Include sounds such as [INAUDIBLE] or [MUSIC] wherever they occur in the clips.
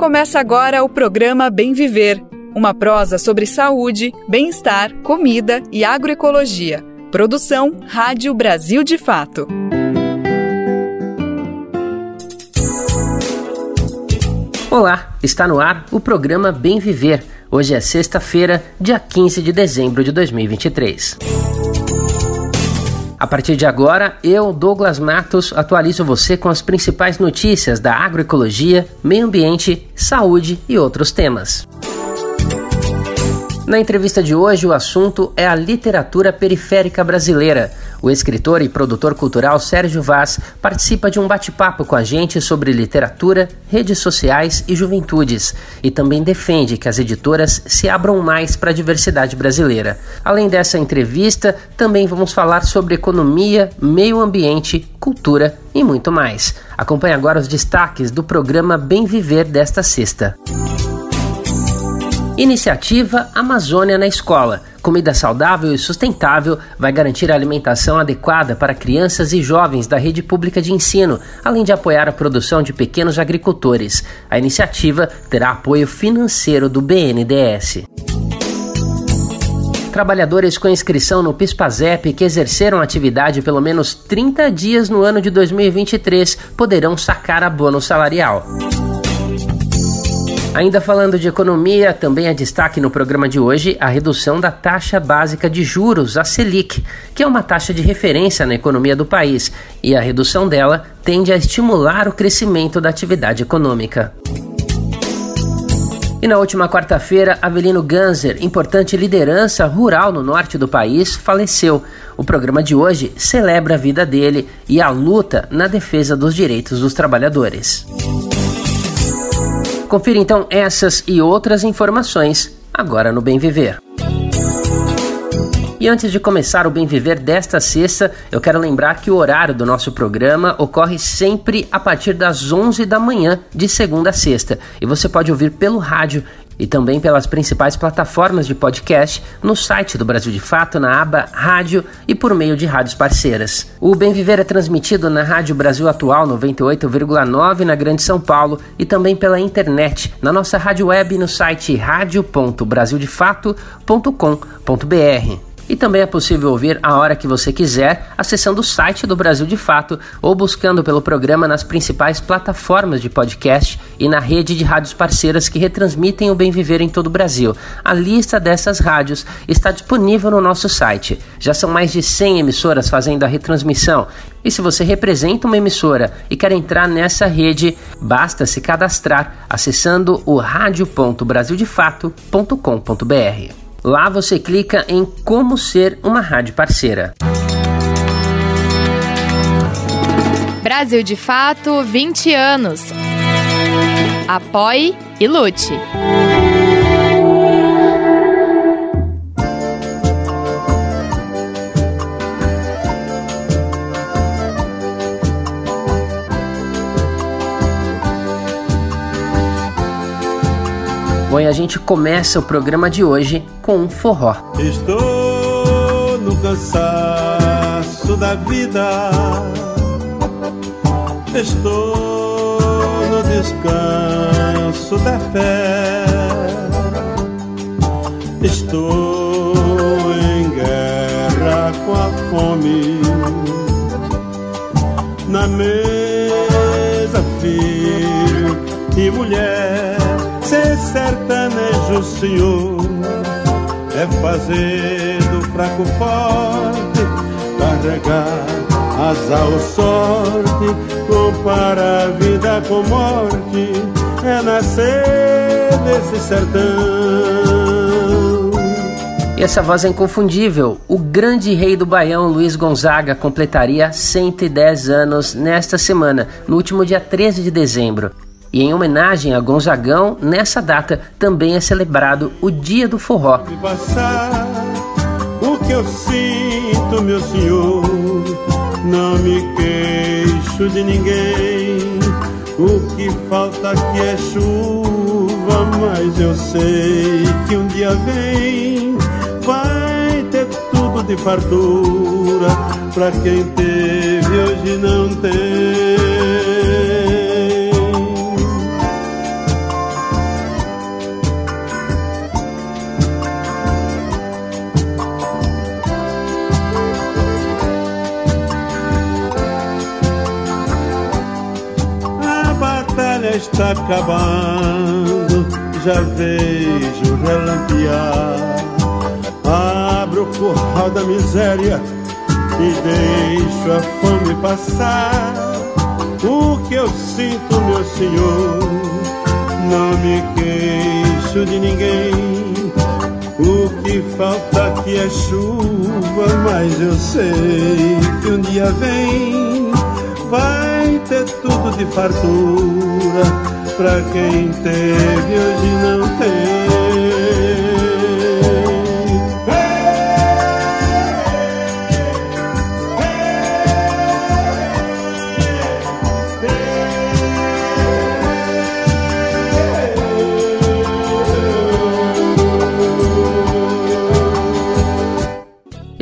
Começa agora o programa Bem Viver, uma prosa sobre saúde, bem-estar, comida e agroecologia. Produção Rádio Brasil de Fato. Olá, está no ar o programa Bem Viver. Hoje é sexta-feira, dia 15 de dezembro de 2023. A partir de agora, eu, Douglas Matos, atualizo você com as principais notícias da agroecologia, meio ambiente, saúde e outros temas. Na entrevista de hoje, o assunto é a literatura periférica brasileira. O escritor e produtor cultural Sérgio Vaz participa de um bate-papo com a gente sobre literatura, redes sociais e juventudes, e também defende que as editoras se abram mais para a diversidade brasileira. Além dessa entrevista, também vamos falar sobre economia, meio ambiente, cultura e muito mais. Acompanhe agora os destaques do programa Bem Viver desta sexta. Iniciativa Amazônia na Escola. Comida saudável e sustentável vai garantir a alimentação adequada para crianças e jovens da rede pública de ensino, além de apoiar a produção de pequenos agricultores. A iniciativa terá apoio financeiro do BNDES. Trabalhadores com inscrição no PISPAZEP que exerceram atividade pelo menos 30 dias no ano de 2023 poderão sacar abono salarial. Ainda falando de economia, também é destaque no programa de hoje a redução da taxa básica de juros, a Selic, que é uma taxa de referência na economia do país, e a redução dela tende a estimular o crescimento da atividade econômica. E na última quarta-feira, Avelino Ganser, importante liderança rural no norte do país, faleceu. O programa de hoje celebra a vida dele e a luta na defesa dos direitos dos trabalhadores. Confira então essas e outras informações agora no Bem Viver. E antes de começar o Bem Viver desta sexta, eu quero lembrar que o horário do nosso programa ocorre sempre a partir das 11 da manhã, de segunda a sexta. E você pode ouvir pelo rádio e também pelas principais plataformas de podcast no site do Brasil de Fato, na aba Rádio e por meio de rádios parceiras. O Bem Viver é transmitido na Rádio Brasil Atual 98,9 na Grande São Paulo e também pela internet, na nossa rádio web no site radio.brasildefato.com.br. E também é possível ouvir a hora que você quiser, acessando o site do Brasil de Fato ou buscando pelo programa nas principais plataformas de podcast e na rede de rádios parceiras que retransmitem o Bem Viver em todo o Brasil. A lista dessas rádios está disponível no nosso site. Já são mais de 100 emissoras fazendo a retransmissão. E se você representa uma emissora e quer entrar nessa rede, basta se cadastrar acessando o radio.brasildefato.com.br. Lá você clica em Como Ser uma Rádio Parceira. Brasil de Fato 20 anos. Apoie e lute. Bom, e a gente começa o programa de hoje com um forró. Estou no cansaço da vida, estou no descanso da fé, estou em guerra com a fome, na mesa sertanejo, senhor, é fazer do fraco forte, carregar asa ou sorte, comparar a vida com morte, é nascer desse sertão. E essa voz é inconfundível. O grande rei do Baião, Luiz Gonzaga, completaria 110 anos nesta semana, no último dia 13 de dezembro. E em homenagem a Gonzagão, nessa data também é celebrado o Dia do Forró. Passar, o que eu sinto, meu senhor, não me queixo de ninguém. O que falta aqui é chuva, mas eu sei que um dia vem vai ter tudo de fartura. Pra quem teve, hoje não tem. Está acabando, já vejo relampear. Abro o curral da miséria e deixo a fome passar. O que eu sinto, meu senhor, não me queixo de ninguém. O que falta aqui é chuva, mas eu sei que um dia vem, vai ter tudo de fartura. Pra quem teve, hoje não tem.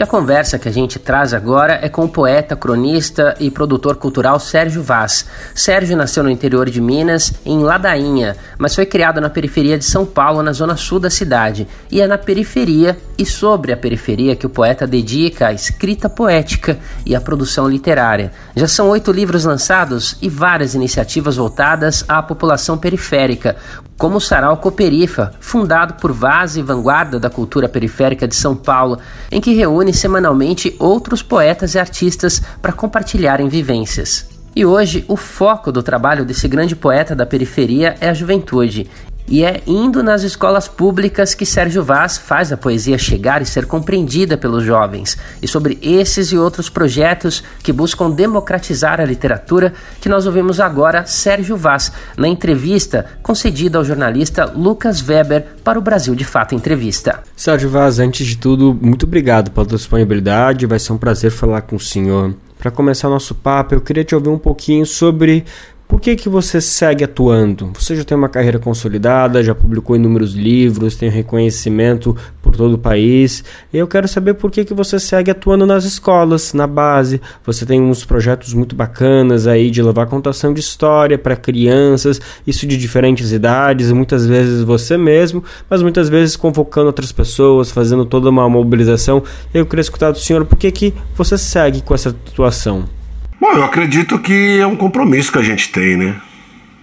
Conversa que a gente traz agora é com o poeta, cronista e produtor cultural Sérgio Vaz. Sérgio nasceu no interior de Minas, em Ladainha, mas foi criado na periferia de São Paulo, na zona sul da cidade. E é na periferia e sobre a periferia que o poeta dedica a escrita poética e a produção literária. Já são oito livros lançados e várias iniciativas voltadas à população periférica, como o Sarau Cooperifa, fundado por Vaz e Vanguarda da Cultura Periférica de São Paulo, em que reúne semanalmente outros poetas e artistas para compartilharem vivências. E hoje, o foco do trabalho desse grande poeta da periferia é a juventude, e é indo nas escolas públicas que Sérgio Vaz faz a poesia chegar e ser compreendida pelos jovens. E sobre esses e outros projetos que buscam democratizar a literatura, que nós ouvimos agora Sérgio Vaz na entrevista concedida ao jornalista Lucas Weber para o Brasil de Fato Entrevista. Sérgio Vaz, antes de tudo, muito obrigado pela disponibilidade. Vai ser um prazer falar com o senhor. Para começar nosso papo, eu queria te ouvir um pouquinho sobre por que, que você segue atuando? Você já tem uma carreira consolidada, já publicou inúmeros livros, tem reconhecimento por todo o país. E eu quero saber por que, que você segue atuando nas escolas, na base. Você tem uns projetos muito bacanas aí de levar contação de história para crianças, isso de diferentes idades, muitas vezes você mesmo, mas muitas vezes convocando outras pessoas, fazendo toda uma mobilização. Eu queria escutar do senhor por que, que você segue com essa atuação. Bom, eu acredito que é um compromisso que a gente tem, né?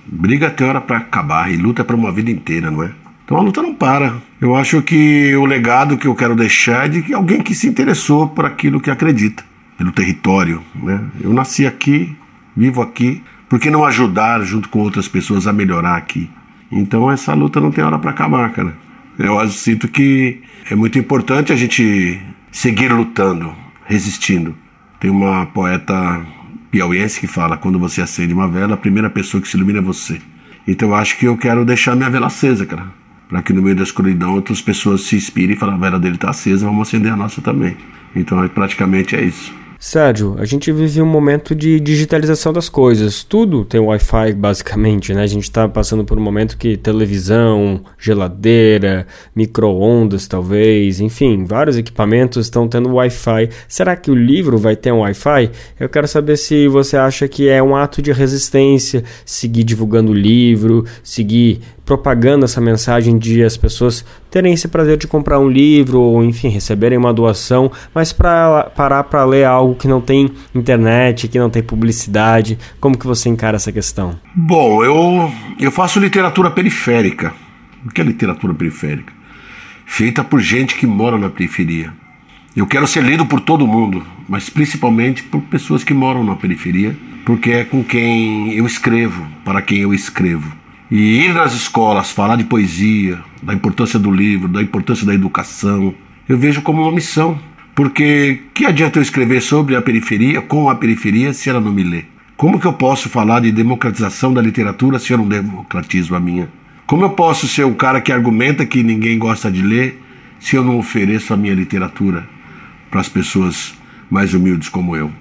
Briga tem hora para acabar e luta é para uma vida inteira, não é? Então a luta não para. Eu acho que o legado que eu quero deixar é de alguém que se interessou por aquilo que acredita, pelo território, né? Eu nasci aqui, vivo aqui, por que não ajudar junto com outras pessoas a melhorar aqui? Então essa luta não tem hora para acabar, cara. Eu sinto que é muito importante a gente seguir lutando, resistindo. Tem uma poeta piauiense que fala: quando você acende uma vela, a primeira pessoa que se ilumina é você. Então eu acho que eu quero deixar minha vela acesa, cara. Para que no meio da escuridão outras pessoas se inspirem e falem: a vela dele está acesa, vamos acender a nossa também. Então praticamente é isso. Sérgio, a gente vive um momento de digitalização das coisas. Tudo tem Wi-Fi, basicamente, né? A gente está passando por um momento que televisão, geladeira, micro-ondas, talvez, enfim, vários equipamentos estão tendo Wi-Fi. Será que o livro vai ter um Wi-Fi? Eu quero saber se você acha que é um ato de resistência seguir divulgando o livro, seguir propagando essa mensagem de as pessoas terem esse prazer de comprar um livro ou, enfim, receberem uma doação, mas para parar para ler algo que não tem internet, que não tem publicidade, como que você encara essa questão? Bom, eu, eu faço literatura periférica. O que é literatura periférica? Feita por gente que mora na periferia. Eu quero ser lido por todo mundo, mas principalmente por pessoas que moram na periferia, porque é com quem eu escrevo, para quem eu escrevo. E ir nas escolas, falar de poesia, da importância do livro, da importância da educação, eu vejo como uma missão. Porque que adianta eu escrever sobre a periferia, com a periferia, se ela não me lê? Como que eu posso falar de democratização da literatura se eu não democratizo a minha? Como eu posso ser o cara que argumenta que ninguém gosta de ler se eu não ofereço a minha literatura para as pessoas mais humildes como eu?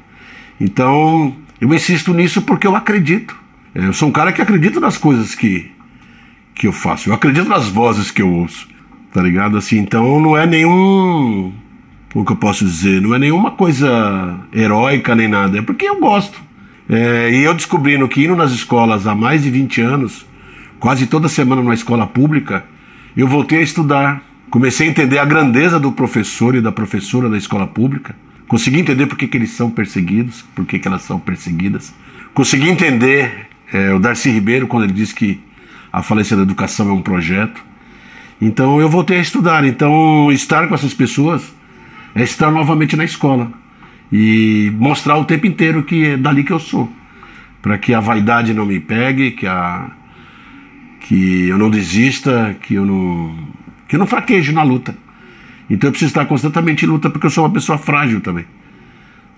Então, eu insisto nisso porque eu acredito. Eu sou um cara que acredita nas coisas que, que eu faço. Eu acredito nas vozes que eu ouço. Tá ligado? Assim, então não é nenhum. O que eu posso dizer? Não é nenhuma coisa heróica nem nada. É porque eu gosto. É, e eu descobrindo que indo nas escolas há mais de 20 anos, quase toda semana numa escola pública, eu voltei a estudar. Comecei a entender a grandeza do professor e da professora da escola pública. Consegui entender por que, que eles são perseguidos, por que, que elas são perseguidas. Consegui entender é, o Darcy Ribeiro, quando ele disse que a falência da educação é um projeto. Então eu voltei a estudar. Então estar com essas pessoas é estar novamente na escola e mostrar o tempo inteiro que é dali que eu sou, para que a vaidade não me pegue, que a que eu não desista, que eu não que eu não fraqueje na luta. Então eu preciso estar constantemente em luta porque eu sou uma pessoa frágil também.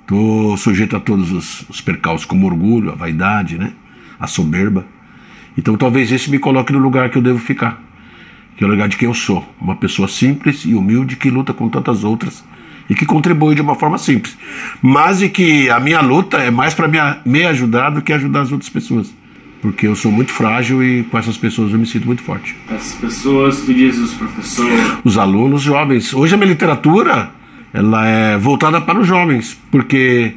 Estou sujeito a todos os, os percalços, como orgulho, a vaidade, né? A soberba. Então talvez esse me coloque no lugar que eu devo ficar, que é o lugar de quem eu sou, uma pessoa simples e humilde que luta com tantas outras e que contribui de uma forma simples, mas e que a minha luta é mais para me, me ajudar do que ajudar as outras pessoas. Porque eu sou muito frágil e com essas pessoas eu me sinto muito forte. Essas pessoas, tu diz os professores. Os alunos jovens. Hoje a minha literatura ela é voltada para os jovens, porque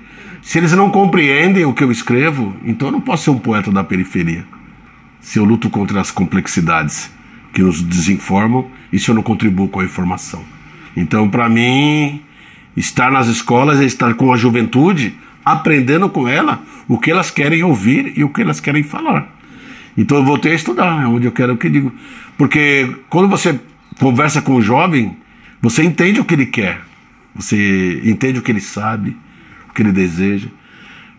se eles não compreendem o que eu escrevo, então eu não posso ser um poeta da periferia. Se eu luto contra as complexidades que nos desinformam e se eu não contribuo com a informação. Então, para mim, estar nas escolas é estar com a juventude, aprendendo com ela o que elas querem ouvir e o que elas querem falar. Então eu voltei a estudar, é onde eu quero que digo. Porque quando você conversa com o jovem, você entende o que ele quer. Você entende o que ele sabe, o que ele deseja.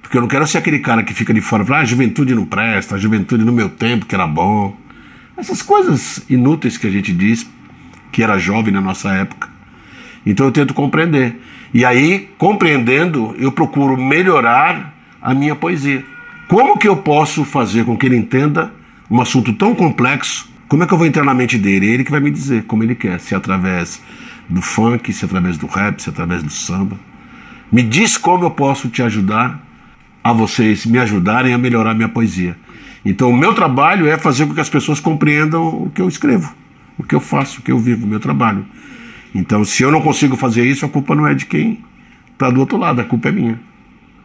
Porque eu não quero ser aquele cara que fica de fora fala, ah, a juventude não presta, a juventude no meu tempo que era bom. Essas coisas inúteis que a gente diz, que era jovem na nossa época. Então eu tento compreender. E aí, compreendendo, eu procuro melhorar a minha poesia. Como que eu posso fazer com que ele entenda um assunto tão complexo? Como é que eu vou entrar na mente dele? É ele que vai me dizer como ele quer, se é através do funk, se é através do rap, se é através do samba. Me diz como eu posso te ajudar a vocês me ajudarem a melhorar minha poesia. Então, o meu trabalho é fazer com que as pessoas compreendam o que eu escrevo, o que eu faço, o que eu vivo, o meu trabalho. Então, se eu não consigo fazer isso, a culpa não é de quem está do outro lado, a culpa é minha.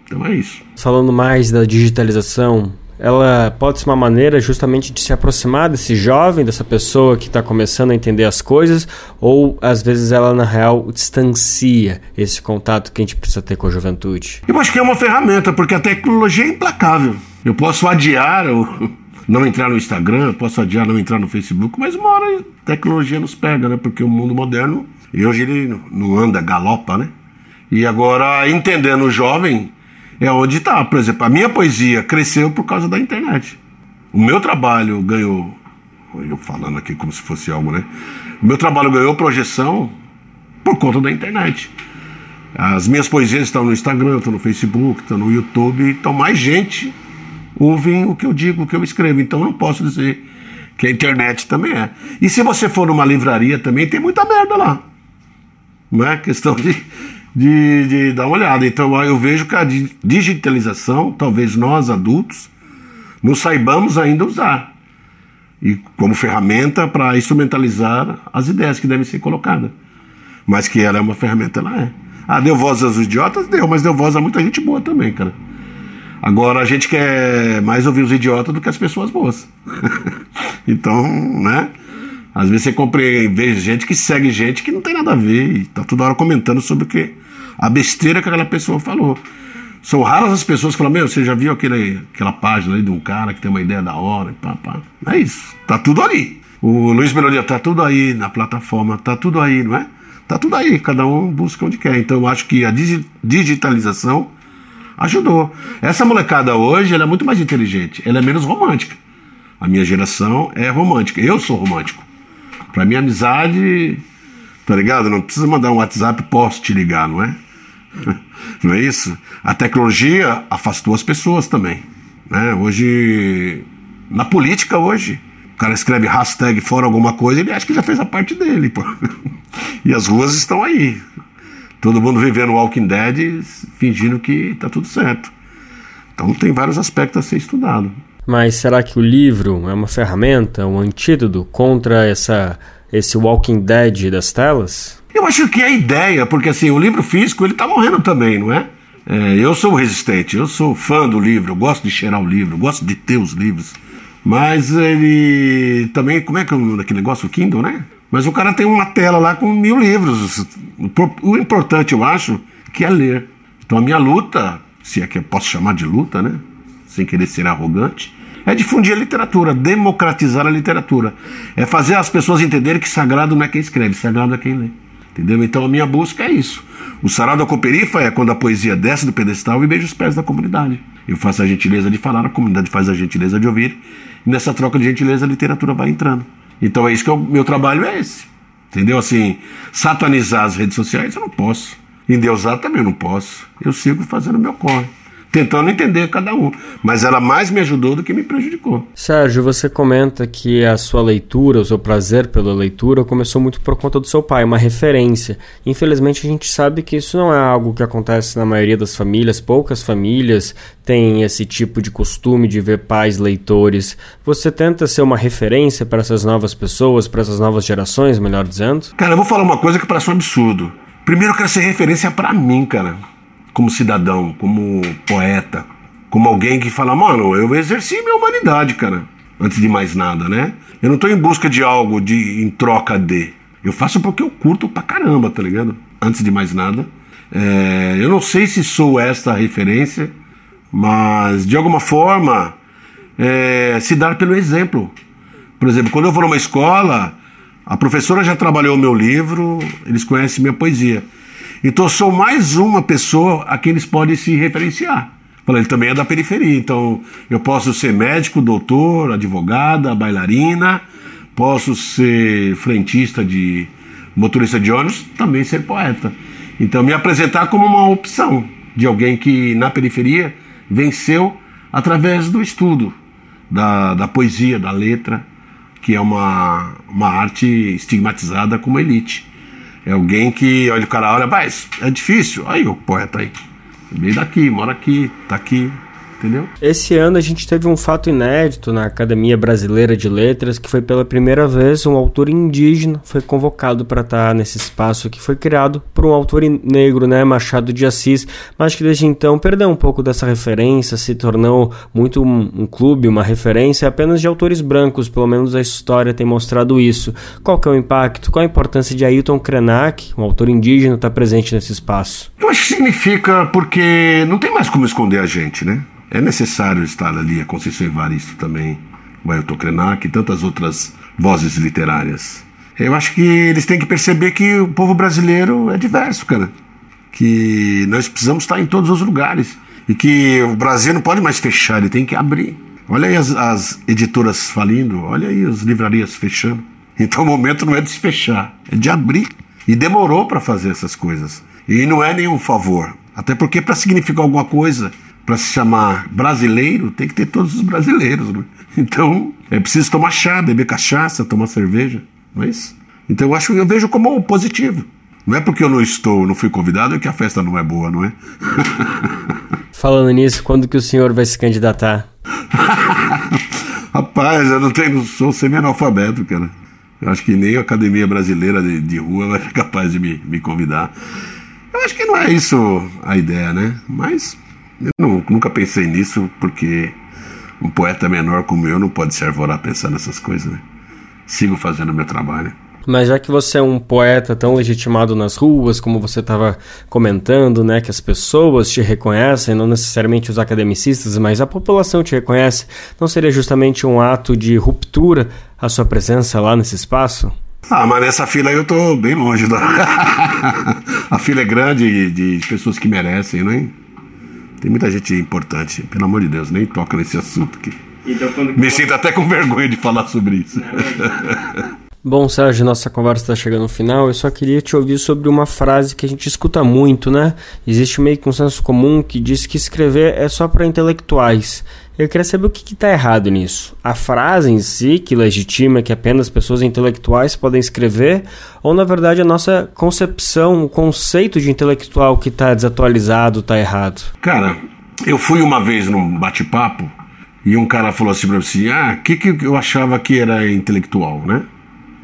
Então é isso. Falando mais da digitalização, ela pode ser uma maneira justamente de se aproximar desse jovem, dessa pessoa que está começando a entender as coisas, ou às vezes ela na real distancia esse contato que a gente precisa ter com a juventude? Eu acho que é uma ferramenta, porque a tecnologia é implacável. Eu posso adiar ou [LAUGHS] não entrar no Instagram, posso adiar não entrar no Facebook, mas uma hora a tecnologia nos pega, né? Porque o mundo moderno, hoje ele não anda, galopa, né? E agora, entendendo o jovem, é onde está. Por exemplo, a minha poesia cresceu por causa da internet. O meu trabalho ganhou. Eu falando aqui como se fosse algo, né? O meu trabalho ganhou projeção por conta da internet. As minhas poesias estão no Instagram, estão no Facebook, estão no YouTube, então mais gente ouve o que eu digo, o que eu escrevo. Então eu não posso dizer que a internet também é. E se você for numa livraria também, tem muita merda lá. Não é questão de de, de dar uma olhada. Então eu vejo que a digitalização, talvez nós adultos, não saibamos ainda usar. E como ferramenta para instrumentalizar as ideias que devem ser colocadas. Mas que ela é uma ferramenta, ela é. Ah, deu voz aos idiotas? Deu, mas deu voz a muita gente boa também, cara. Agora a gente quer mais ouvir os idiotas do que as pessoas boas. [LAUGHS] então, né? Às vezes você compreende, gente que segue gente que não tem nada a ver e tá toda hora comentando sobre o que a besteira que aquela pessoa falou. São raras as pessoas que falam, meu, você já viu aquele, aquela página aí de um cara que tem uma ideia da hora e pá, pá. É isso, tá tudo ali. O Luiz Melodia tá tudo aí na plataforma, tá tudo aí, não é? Tá tudo aí, cada um busca onde quer. Então eu acho que a digitalização ajudou. Essa molecada hoje, ela é muito mais inteligente, ela é menos romântica. A minha geração é romântica, eu sou romântico. Pra minha amizade, tá ligado? Não precisa mandar um WhatsApp, posso te ligar, não é? Não é isso? A tecnologia afastou as pessoas também. Né? Hoje, na política hoje, o cara escreve hashtag fora alguma coisa, ele acha que já fez a parte dele. Pô. E as ruas estão aí. Todo mundo vivendo Walking Dead, fingindo que tá tudo certo. Então tem vários aspectos a ser estudado. Mas será que o livro é uma ferramenta, um antídoto contra essa, esse Walking Dead das telas? Eu acho que é a ideia, porque assim, o livro físico ele tá morrendo também, não é? é? Eu sou resistente, eu sou fã do livro, eu gosto de cheirar o livro, eu gosto de ter os livros. Mas ele também, como é que é aquele negócio, o Kindle, né? Mas o cara tem uma tela lá com mil livros. O importante, eu acho, que é ler. Então a minha luta, se é que eu posso chamar de luta, né? Sem querer ser arrogante, é difundir a literatura, democratizar a literatura. É fazer as pessoas entenderem que sagrado não é quem escreve, sagrado é quem lê. Entendeu? Então a minha busca é isso. O sarau da Cooperifa é quando a poesia desce do pedestal e beija os pés da comunidade. Eu faço a gentileza de falar, a comunidade faz a gentileza de ouvir. E nessa troca de gentileza a literatura vai entrando. Então é isso que o meu trabalho é esse. Entendeu? Assim, satanizar as redes sociais eu não posso. Endeusar também eu não posso. Eu sigo fazendo o meu corre tentando entender cada um. Mas ela mais me ajudou do que me prejudicou. Sérgio, você comenta que a sua leitura, o seu prazer pela leitura, começou muito por conta do seu pai, uma referência. Infelizmente, a gente sabe que isso não é algo que acontece na maioria das famílias, poucas famílias têm esse tipo de costume de ver pais leitores. Você tenta ser uma referência para essas novas pessoas, para essas novas gerações, melhor dizendo? Cara, eu vou falar uma coisa que parece um absurdo. Primeiro, eu quero ser referência para mim, cara como cidadão, como poeta, como alguém que fala, mano, eu exerci minha humanidade, cara, antes de mais nada, né? Eu não tô em busca de algo de em troca de. Eu faço porque eu curto pra caramba, tá ligado? Antes de mais nada. É, eu não sei se sou esta referência, mas de alguma forma é, se dar pelo exemplo. Por exemplo, quando eu vou numa escola, a professora já trabalhou o meu livro, eles conhecem minha poesia. Então sou mais uma pessoa a quem eles podem se referenciar. Ele também é da periferia, então eu posso ser médico, doutor, advogada, bailarina, posso ser frentista de motorista de ônibus, também ser poeta. Então me apresentar como uma opção de alguém que na periferia venceu através do estudo, da, da poesia, da letra, que é uma, uma arte estigmatizada como elite. É alguém que olha o cara, olha, mas é difícil. Aí o poeta aí. Veio daqui, mora aqui, tá aqui, entendeu? Esse ano a gente teve um fato inédito na Academia Brasileira de Letras, que foi pela primeira vez um autor indígena foi convocado para estar nesse espaço que foi criado por um autor negro, né, Machado de Assis, mas que desde então perdeu um pouco dessa referência, se tornou muito um, um clube, uma referência apenas de autores brancos, pelo menos a história tem mostrado isso. Qual que é o impacto? Qual a importância de Ailton Krenak, um autor indígena, estar presente nesse espaço? Eu acho que significa porque não tem mais como esconder a gente, né? É necessário estar ali a Conceição Evaristo também, o Ailton Krenak e tantas outras vozes literárias. Eu acho que eles têm que perceber que o povo brasileiro é diverso, cara. Que nós precisamos estar em todos os lugares. E que o Brasil não pode mais fechar, ele tem que abrir. Olha aí as, as editoras falindo, olha aí as livrarias fechando. [LAUGHS] Então o momento não é de se fechar, é de abrir. E demorou para fazer essas coisas. E não é nenhum favor. Até porque para significar alguma coisa, para se chamar brasileiro, tem que ter todos os brasileiros. Né? [LAUGHS] Então, é preciso tomar chá, beber cachaça, tomar cerveja. Não é isso? Então, eu acho eu vejo como positivo. Não é porque eu não estou, não fui convidado que a festa não é boa, não é? [LAUGHS] Falando nisso, quando que o senhor vai se candidatar? [LAUGHS] Rapaz, eu não tenho, sou semi-analfabeto, cara. Eu acho que nem a Academia Brasileira de, de Rua vai ser capaz de me, me convidar. Eu acho que não é isso a ideia, né? Mas eu não, nunca pensei nisso, porque um poeta menor como eu não pode se arvorar pensar nessas coisas, né? Sigo fazendo o meu trabalho. Mas já que você é um poeta tão legitimado nas ruas, como você estava comentando, né, que as pessoas te reconhecem, não necessariamente os academicistas, mas a população te reconhece, não seria justamente um ato de ruptura a sua presença lá nesse espaço? Ah, mas nessa fila aí eu tô bem longe [LAUGHS] da. a fila é grande de pessoas que merecem, né? Tem muita gente importante, pelo amor de Deus, nem toca nesse assunto aqui. Então, Me sinto até com vergonha de falar sobre isso. [LAUGHS] Bom, Sérgio, nossa conversa está chegando ao final. Eu só queria te ouvir sobre uma frase que a gente escuta muito, né? Existe meio que um senso comum que diz que escrever é só para intelectuais. Eu queria saber o que está errado nisso. A frase em si, que legitima que apenas pessoas intelectuais podem escrever, ou na verdade a nossa concepção, o conceito de intelectual que está desatualizado, está errado? Cara, eu fui uma vez num bate-papo e um cara falou assim para mim assim: ah, o que, que eu achava que era intelectual, né?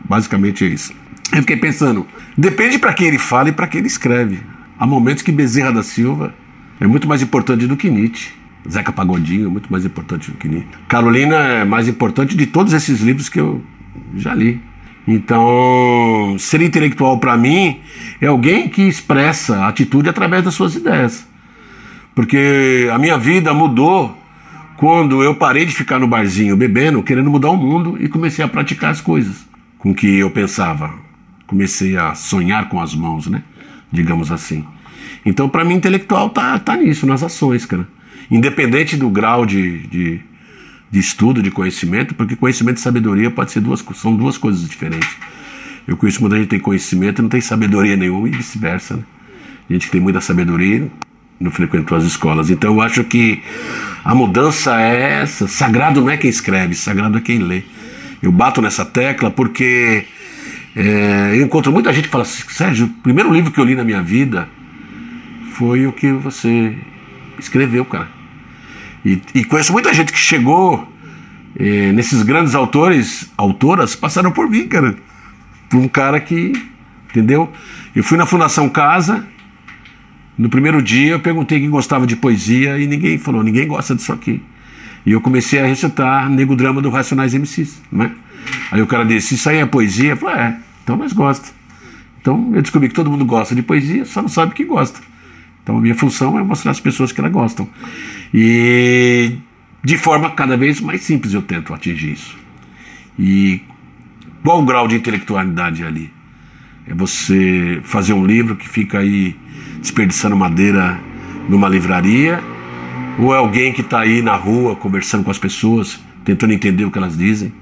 Basicamente é isso. Eu fiquei pensando, depende para quem ele fala e para quem ele escreve. Há momentos que Bezerra da Silva é muito mais importante do que Nietzsche. Zeca Pagodinho muito mais importante do que Nietzsche. Carolina é mais importante de todos esses livros que eu já li. Então, ser intelectual para mim é alguém que expressa atitude através das suas ideias. Porque a minha vida mudou quando eu parei de ficar no barzinho bebendo, querendo mudar o mundo e comecei a praticar as coisas com que eu pensava. Comecei a sonhar com as mãos, né? Digamos assim. Então, para mim, intelectual tá, tá nisso, nas ações, cara. Independente do grau de, de, de estudo, de conhecimento, porque conhecimento e sabedoria pode ser duas, são duas coisas diferentes. Eu conheço muita gente que tem conhecimento e não tem sabedoria nenhuma e vice-versa. Né? Gente que tem muita sabedoria não frequentou as escolas. Então eu acho que a mudança é essa. Sagrado não é quem escreve, sagrado é quem lê. Eu bato nessa tecla porque é, eu encontro muita gente que fala assim, Sérgio, o primeiro livro que eu li na minha vida foi o que você escreveu, cara. E, e conheço muita gente que chegou é, nesses grandes autores, autoras, passaram por mim, cara. Por um cara que, entendeu? Eu fui na Fundação Casa, no primeiro dia eu perguntei quem gostava de poesia e ninguém falou, ninguém gosta disso aqui. E eu comecei a recitar Nego Drama do Racionais MCs, não é? Aí o cara disse, isso aí é poesia? Eu falei, é, então nós gostamos. Então eu descobri que todo mundo gosta de poesia, só não sabe que gosta. Então a minha função é mostrar às pessoas que elas gostam. E de forma cada vez mais simples eu tento atingir isso. E qual o grau de intelectualidade ali? É você fazer um livro que fica aí desperdiçando madeira numa livraria ou é alguém que está aí na rua conversando com as pessoas, tentando entender o que elas dizem?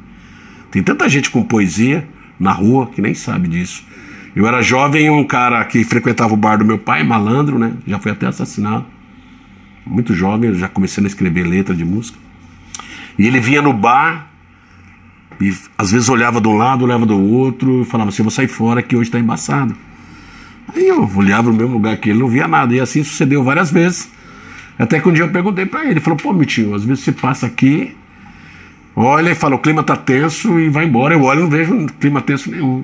Tem tanta gente com poesia na rua que nem sabe disso. Eu era jovem, um cara que frequentava o bar do meu pai, malandro, né? Já foi até assassinado. Muito jovem, já comecei a escrever letra de música. E ele vinha no bar e às vezes olhava de um lado, olhava do outro falava assim: Eu vou sair fora que hoje está embaçado. Aí eu olhava no mesmo lugar que ele, não via nada. E assim sucedeu várias vezes. Até que um dia eu perguntei para ele, ele falou, pô, Mitinho, às vezes você passa aqui, olha e fala, o clima tá tenso e vai embora. Eu olho e não vejo clima tenso nenhum.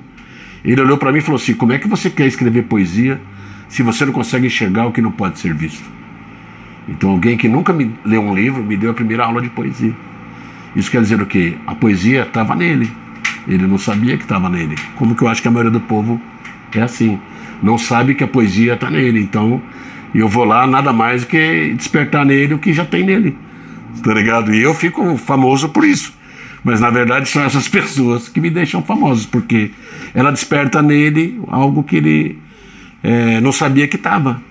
Ele olhou para mim e falou assim, como é que você quer escrever poesia se você não consegue enxergar o que não pode ser visto? Então alguém que nunca me leu um livro me deu a primeira aula de poesia. Isso quer dizer o quê? A poesia estava nele. Ele não sabia que estava nele. Como que eu acho que a maioria do povo é assim. Não sabe que a poesia está nele. Então eu vou lá nada mais do que despertar nele o que já tem nele. Tá ligado? E eu fico famoso por isso. Mas na verdade são essas pessoas que me deixam famoso, porque ela desperta nele algo que ele é, não sabia que estava.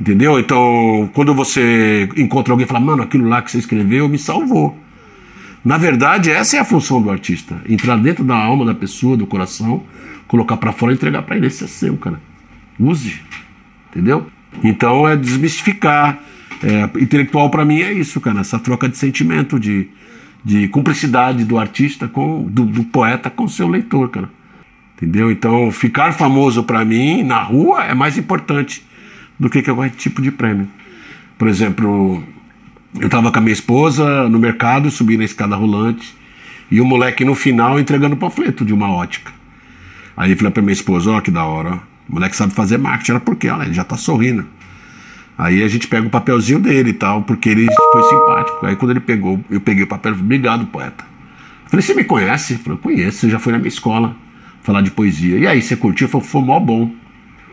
Entendeu? Então, quando você encontra alguém e fala, mano, aquilo lá que você escreveu me salvou. Na verdade, essa é a função do artista: entrar dentro da alma da pessoa, do coração, colocar para fora e entregar para ele. Esse é seu, cara. Use. Entendeu? Então é desmistificar. É, intelectual para mim é isso, cara, essa troca de sentimento, de, de cumplicidade do artista com do, do poeta com seu leitor, cara. Entendeu? Então, ficar famoso para mim na rua é mais importante do que qualquer tipo de prêmio. Por exemplo, eu estava com a minha esposa no mercado, subi na escada rolante, e o moleque no final entregando panfleto de uma ótica. Aí eu falei para minha esposa: Ó, oh, que da hora, ó. O moleque sabe fazer marketing. Era porque, olha, ele já tá sorrindo. Aí a gente pega o papelzinho dele e tal, porque ele foi simpático. Aí quando ele pegou, eu peguei o papel, obrigado, poeta. Falei, você me conhece? Ele falou, conheço, você já foi na minha escola falar de poesia. E aí, você curtiu? Falei, foi mó bom.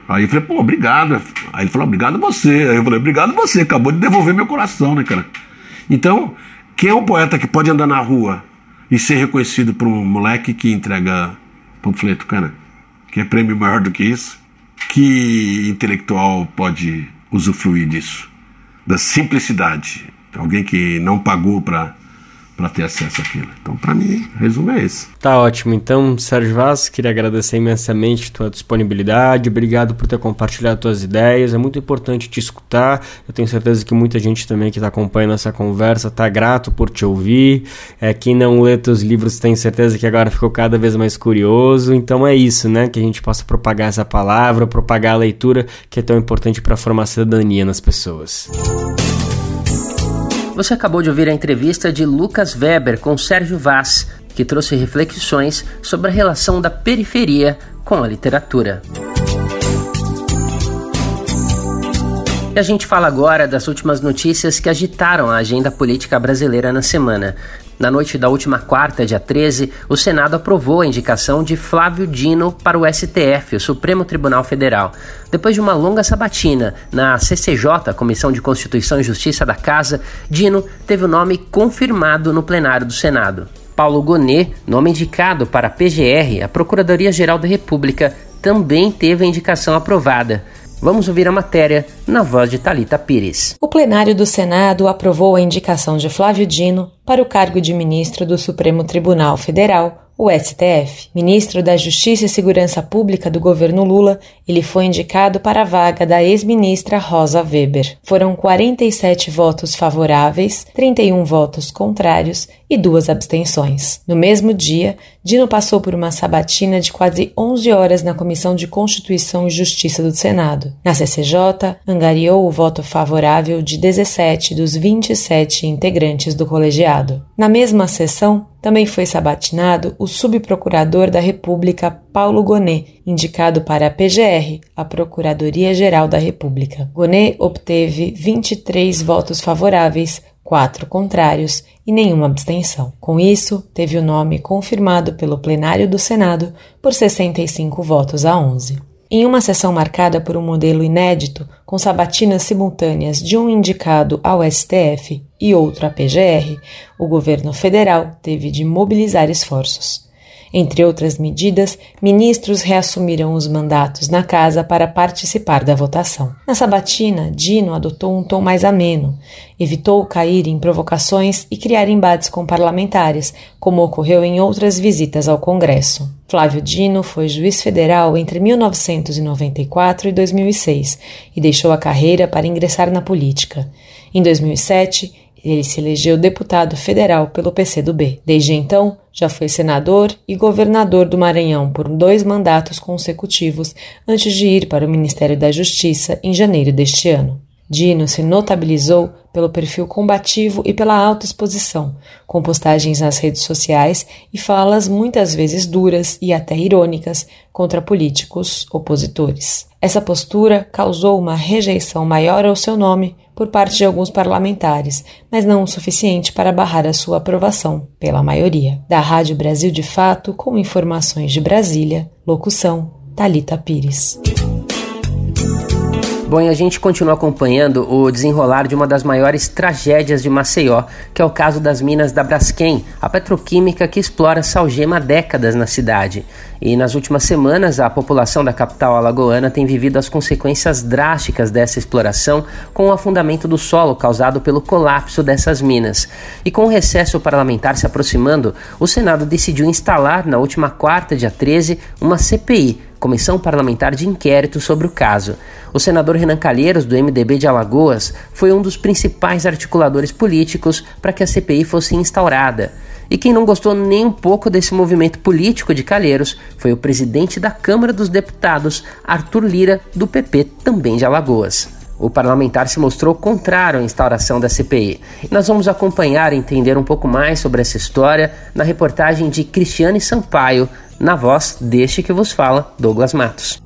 Aí eu falei, pô, obrigado. Aí ele falou, obrigado você. Aí eu falei, obrigado você, acabou de devolver meu coração, né, cara? Então, quem é um poeta que pode andar na rua e ser reconhecido por um moleque que entrega panfleto, cara? Que é prêmio maior do que isso? Que intelectual pode usufruir disso? Da simplicidade. Alguém que não pagou para para ter acesso àquilo. Então, para mim, resumo é esse. Tá ótimo. Então, Sérgio Vaz, queria agradecer imensamente tua disponibilidade. Obrigado por ter compartilhado tuas ideias. É muito importante te escutar. Eu tenho certeza que muita gente também que está acompanhando essa conversa está grato por te ouvir. É, quem não lê teus livros tem certeza que agora ficou cada vez mais curioso. Então é isso, né? Que a gente possa propagar essa palavra, propagar a leitura, que é tão importante para formar cidadania nas pessoas. Você acabou de ouvir a entrevista de Lucas Weber com Sérgio Vaz, que trouxe reflexões sobre a relação da periferia com a literatura. E a gente fala agora das últimas notícias que agitaram a agenda política brasileira na semana. Na noite da última quarta, dia 13, o Senado aprovou a indicação de Flávio Dino para o STF, o Supremo Tribunal Federal. Depois de uma longa sabatina na CCJ, Comissão de Constituição e Justiça da Casa, Dino teve o nome confirmado no plenário do Senado. Paulo Gonet, nome indicado para a PGR, a Procuradoria-Geral da República, também teve a indicação aprovada. Vamos ouvir a matéria na voz de Talita Pires. O plenário do Senado aprovou a indicação de Flávio Dino para o cargo de ministro do Supremo Tribunal Federal o STF. Ministro da Justiça e Segurança Pública do governo Lula, ele foi indicado para a vaga da ex-ministra Rosa Weber. Foram 47 votos favoráveis, 31 votos contrários e duas abstenções. No mesmo dia, Dino passou por uma sabatina de quase 11 horas na Comissão de Constituição e Justiça do Senado. Na CCJ, angariou o voto favorável de 17 dos 27 integrantes do colegiado. Na mesma sessão, também foi sabatinado o subprocurador da República Paulo Gonet, indicado para a PGR, a Procuradoria-Geral da República. Gonet obteve 23 votos favoráveis, quatro contrários e nenhuma abstenção. Com isso, teve o nome confirmado pelo plenário do Senado por 65 votos a 11. Em uma sessão marcada por um modelo inédito, com sabatinas simultâneas de um indicado ao STF e outro à PGR, o governo federal teve de mobilizar esforços. Entre outras medidas, ministros reassumiram os mandatos na casa para participar da votação. Na sabatina, Dino adotou um tom mais ameno, evitou cair em provocações e criar embates com parlamentares, como ocorreu em outras visitas ao Congresso. Flávio Dino foi juiz federal entre 1994 e 2006 e deixou a carreira para ingressar na política. Em 2007, ele se elegeu deputado federal pelo PCdoB. Desde então, já foi senador e governador do Maranhão por dois mandatos consecutivos antes de ir para o Ministério da Justiça em janeiro deste ano. Dino se notabilizou pelo perfil combativo e pela alta exposição, com postagens nas redes sociais e falas muitas vezes duras e até irônicas contra políticos opositores. Essa postura causou uma rejeição maior ao seu nome por parte de alguns parlamentares, mas não o suficiente para barrar a sua aprovação pela maioria. Da Rádio Brasil de Fato, com informações de Brasília, locução Talita Pires. Bom, e a gente continua acompanhando o desenrolar de uma das maiores tragédias de Maceió, que é o caso das minas da Braskem, a petroquímica que explora salgema há décadas na cidade. E nas últimas semanas, a população da capital alagoana tem vivido as consequências drásticas dessa exploração com o afundamento do solo causado pelo colapso dessas minas. E com o recesso parlamentar se aproximando, o Senado decidiu instalar, na última quarta, dia 13, uma CPI Comissão Parlamentar de Inquérito sobre o caso. O senador Renan Calheiros, do MDB de Alagoas, foi um dos principais articuladores políticos para que a CPI fosse instaurada. E quem não gostou nem um pouco desse movimento político de Calheiros foi o presidente da Câmara dos Deputados, Arthur Lira, do PP, também de Alagoas. O parlamentar se mostrou contrário à instauração da CPI. E nós vamos acompanhar e entender um pouco mais sobre essa história na reportagem de Cristiane Sampaio, na voz deste que vos fala, Douglas Matos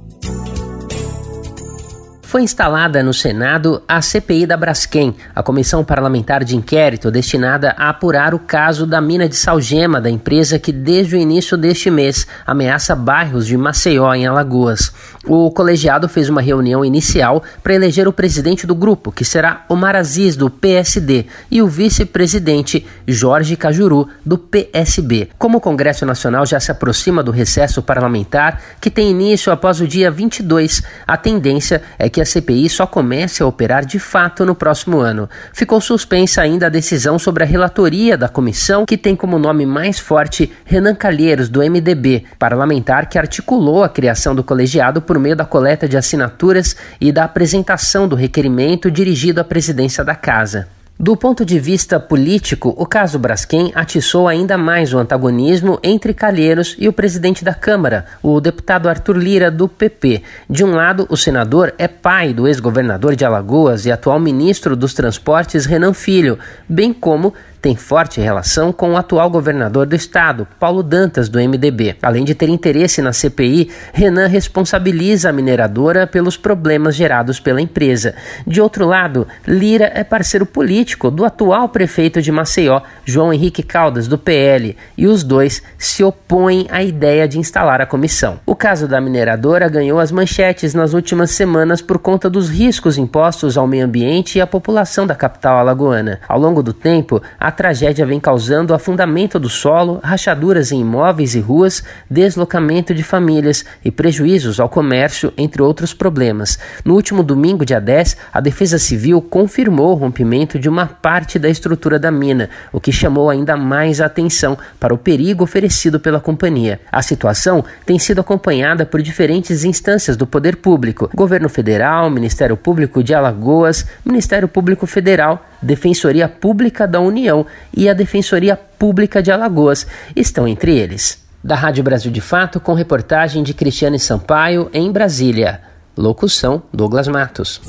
foi instalada no Senado a CPI da Braskem, a comissão parlamentar de inquérito destinada a apurar o caso da mina de salgema da empresa que desde o início deste mês ameaça bairros de Maceió em Alagoas. O colegiado fez uma reunião inicial para eleger o presidente do grupo, que será Omar Aziz do PSD, e o vice-presidente Jorge Cajuru do PSB. Como o Congresso Nacional já se aproxima do recesso parlamentar, que tem início após o dia 22, a tendência é que que a CPI só comece a operar de fato no próximo ano. Ficou suspensa ainda a decisão sobre a relatoria da comissão, que tem como nome mais forte Renan Calheiros, do MDB, parlamentar que articulou a criação do colegiado por meio da coleta de assinaturas e da apresentação do requerimento dirigido à presidência da Casa. Do ponto de vista político, o caso Braskem atiçou ainda mais o antagonismo entre Calheiros e o presidente da Câmara, o deputado Arthur Lira, do PP. De um lado, o senador é pai do ex-governador de Alagoas e atual ministro dos Transportes, Renan Filho, bem como tem forte relação com o atual governador do estado, Paulo Dantas, do MDB. Além de ter interesse na CPI, Renan responsabiliza a mineradora pelos problemas gerados pela empresa. De outro lado, Lira é parceiro político do atual prefeito de Maceió, João Henrique Caldas, do PL, e os dois se opõem à ideia de instalar a comissão. O caso da mineradora ganhou as manchetes nas últimas semanas por conta dos riscos impostos ao meio ambiente e à população da capital alagoana. Ao longo do tempo, a tragédia vem causando afundamento do solo, rachaduras em imóveis e ruas, deslocamento de famílias e prejuízos ao comércio, entre outros problemas. No último domingo, dia 10, a Defesa Civil confirmou o rompimento de uma parte da estrutura da mina, o que chamou ainda mais a atenção para o perigo oferecido pela companhia. A situação tem sido acompanhada por diferentes instâncias do poder público: Governo Federal, Ministério Público de Alagoas, Ministério Público Federal, Defensoria Pública da União e a Defensoria Pública de Alagoas estão entre eles. Da Rádio Brasil de Fato, com reportagem de Cristiane Sampaio, em Brasília. Locução: Douglas Matos.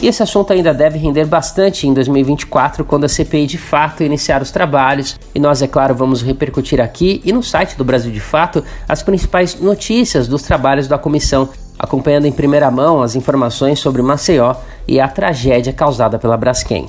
E esse assunto ainda deve render bastante em 2024, quando a CPI de fato iniciar os trabalhos. E nós, é claro, vamos repercutir aqui e no site do Brasil de Fato as principais notícias dos trabalhos da comissão, acompanhando em primeira mão as informações sobre Maceió e a tragédia causada pela Braskem.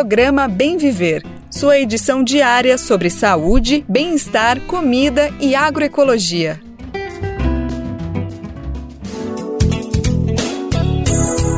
Programa Bem Viver, sua edição diária sobre saúde, bem-estar, comida e agroecologia.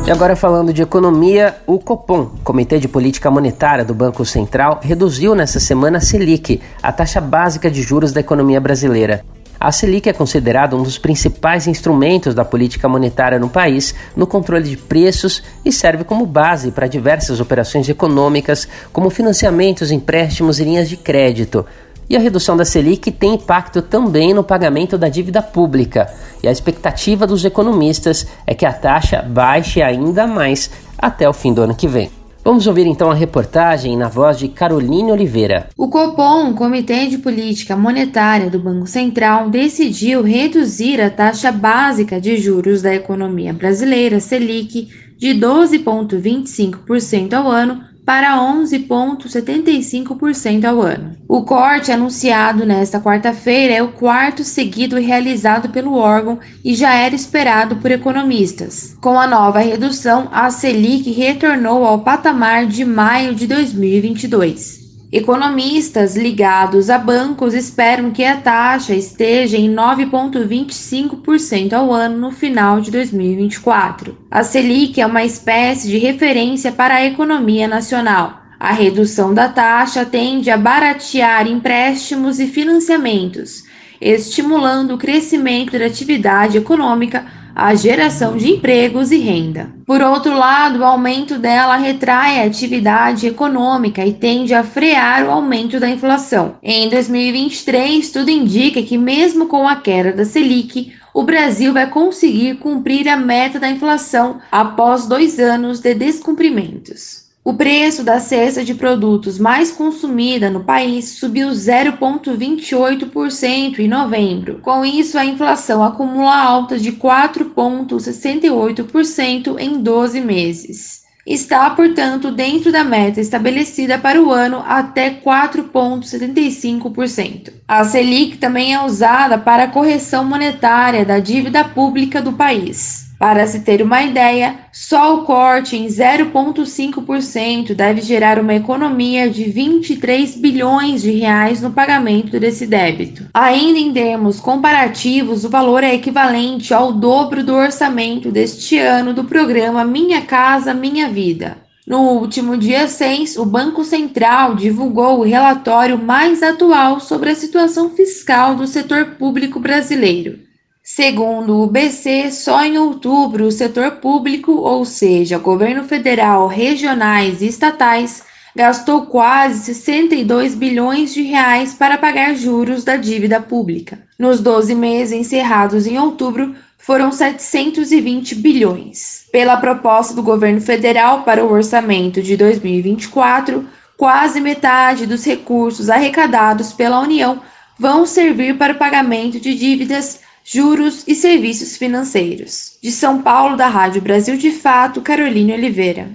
E agora falando de economia, o Copom, Comitê de Política Monetária do Banco Central, reduziu nessa semana a Selic, a taxa básica de juros da economia brasileira. A Selic é considerada um dos principais instrumentos da política monetária no país no controle de preços e serve como base para diversas operações econômicas, como financiamentos, empréstimos e linhas de crédito. E a redução da Selic tem impacto também no pagamento da dívida pública. E a expectativa dos economistas é que a taxa baixe ainda mais até o fim do ano que vem. Vamos ouvir então a reportagem na voz de Caroline Oliveira. O Copom, Comitê de Política Monetária do Banco Central, decidiu reduzir a taxa básica de juros da economia brasileira, Selic, de 12,25% ao ano para 11,75% ao ano. O corte anunciado nesta quarta-feira é o quarto seguido realizado pelo órgão e já era esperado por economistas. Com a nova redução, a Selic retornou ao patamar de maio de 2022. Economistas ligados a bancos esperam que a taxa esteja em 9,25% ao ano no final de 2024. A Selic é uma espécie de referência para a economia nacional. A redução da taxa tende a baratear empréstimos e financiamentos, estimulando o crescimento da atividade econômica a geração de empregos e renda. Por outro lado, o aumento dela retrai a atividade econômica e tende a frear o aumento da inflação. Em 2023, tudo indica que, mesmo com a queda da Selic, o Brasil vai conseguir cumprir a meta da inflação após dois anos de descumprimentos. O preço da cesta de produtos mais consumida no país subiu 0,28% em novembro. Com isso, a inflação acumula alta de 4,68% em 12 meses. está, portanto, dentro da meta estabelecida para o ano até 4,75%. A Selic também é usada para a correção monetária da dívida pública do país. Para se ter uma ideia, só o corte em 0,5% deve gerar uma economia de 23 bilhões de reais no pagamento desse débito. Ainda em termos comparativos, o valor é equivalente ao dobro do orçamento deste ano do programa Minha Casa Minha Vida. No último dia 6, o Banco Central divulgou o relatório mais atual sobre a situação fiscal do setor público brasileiro. Segundo o BC, só em outubro o setor público, ou seja, governo federal, regionais e estatais, gastou quase 62 bilhões de reais para pagar juros da dívida pública. Nos 12 meses encerrados em outubro, foram 720 bilhões. Pela proposta do governo federal para o orçamento de 2024, quase metade dos recursos arrecadados pela União vão servir para o pagamento de dívidas juros e serviços financeiros. De São Paulo, da Rádio Brasil de Fato, Caroline Oliveira.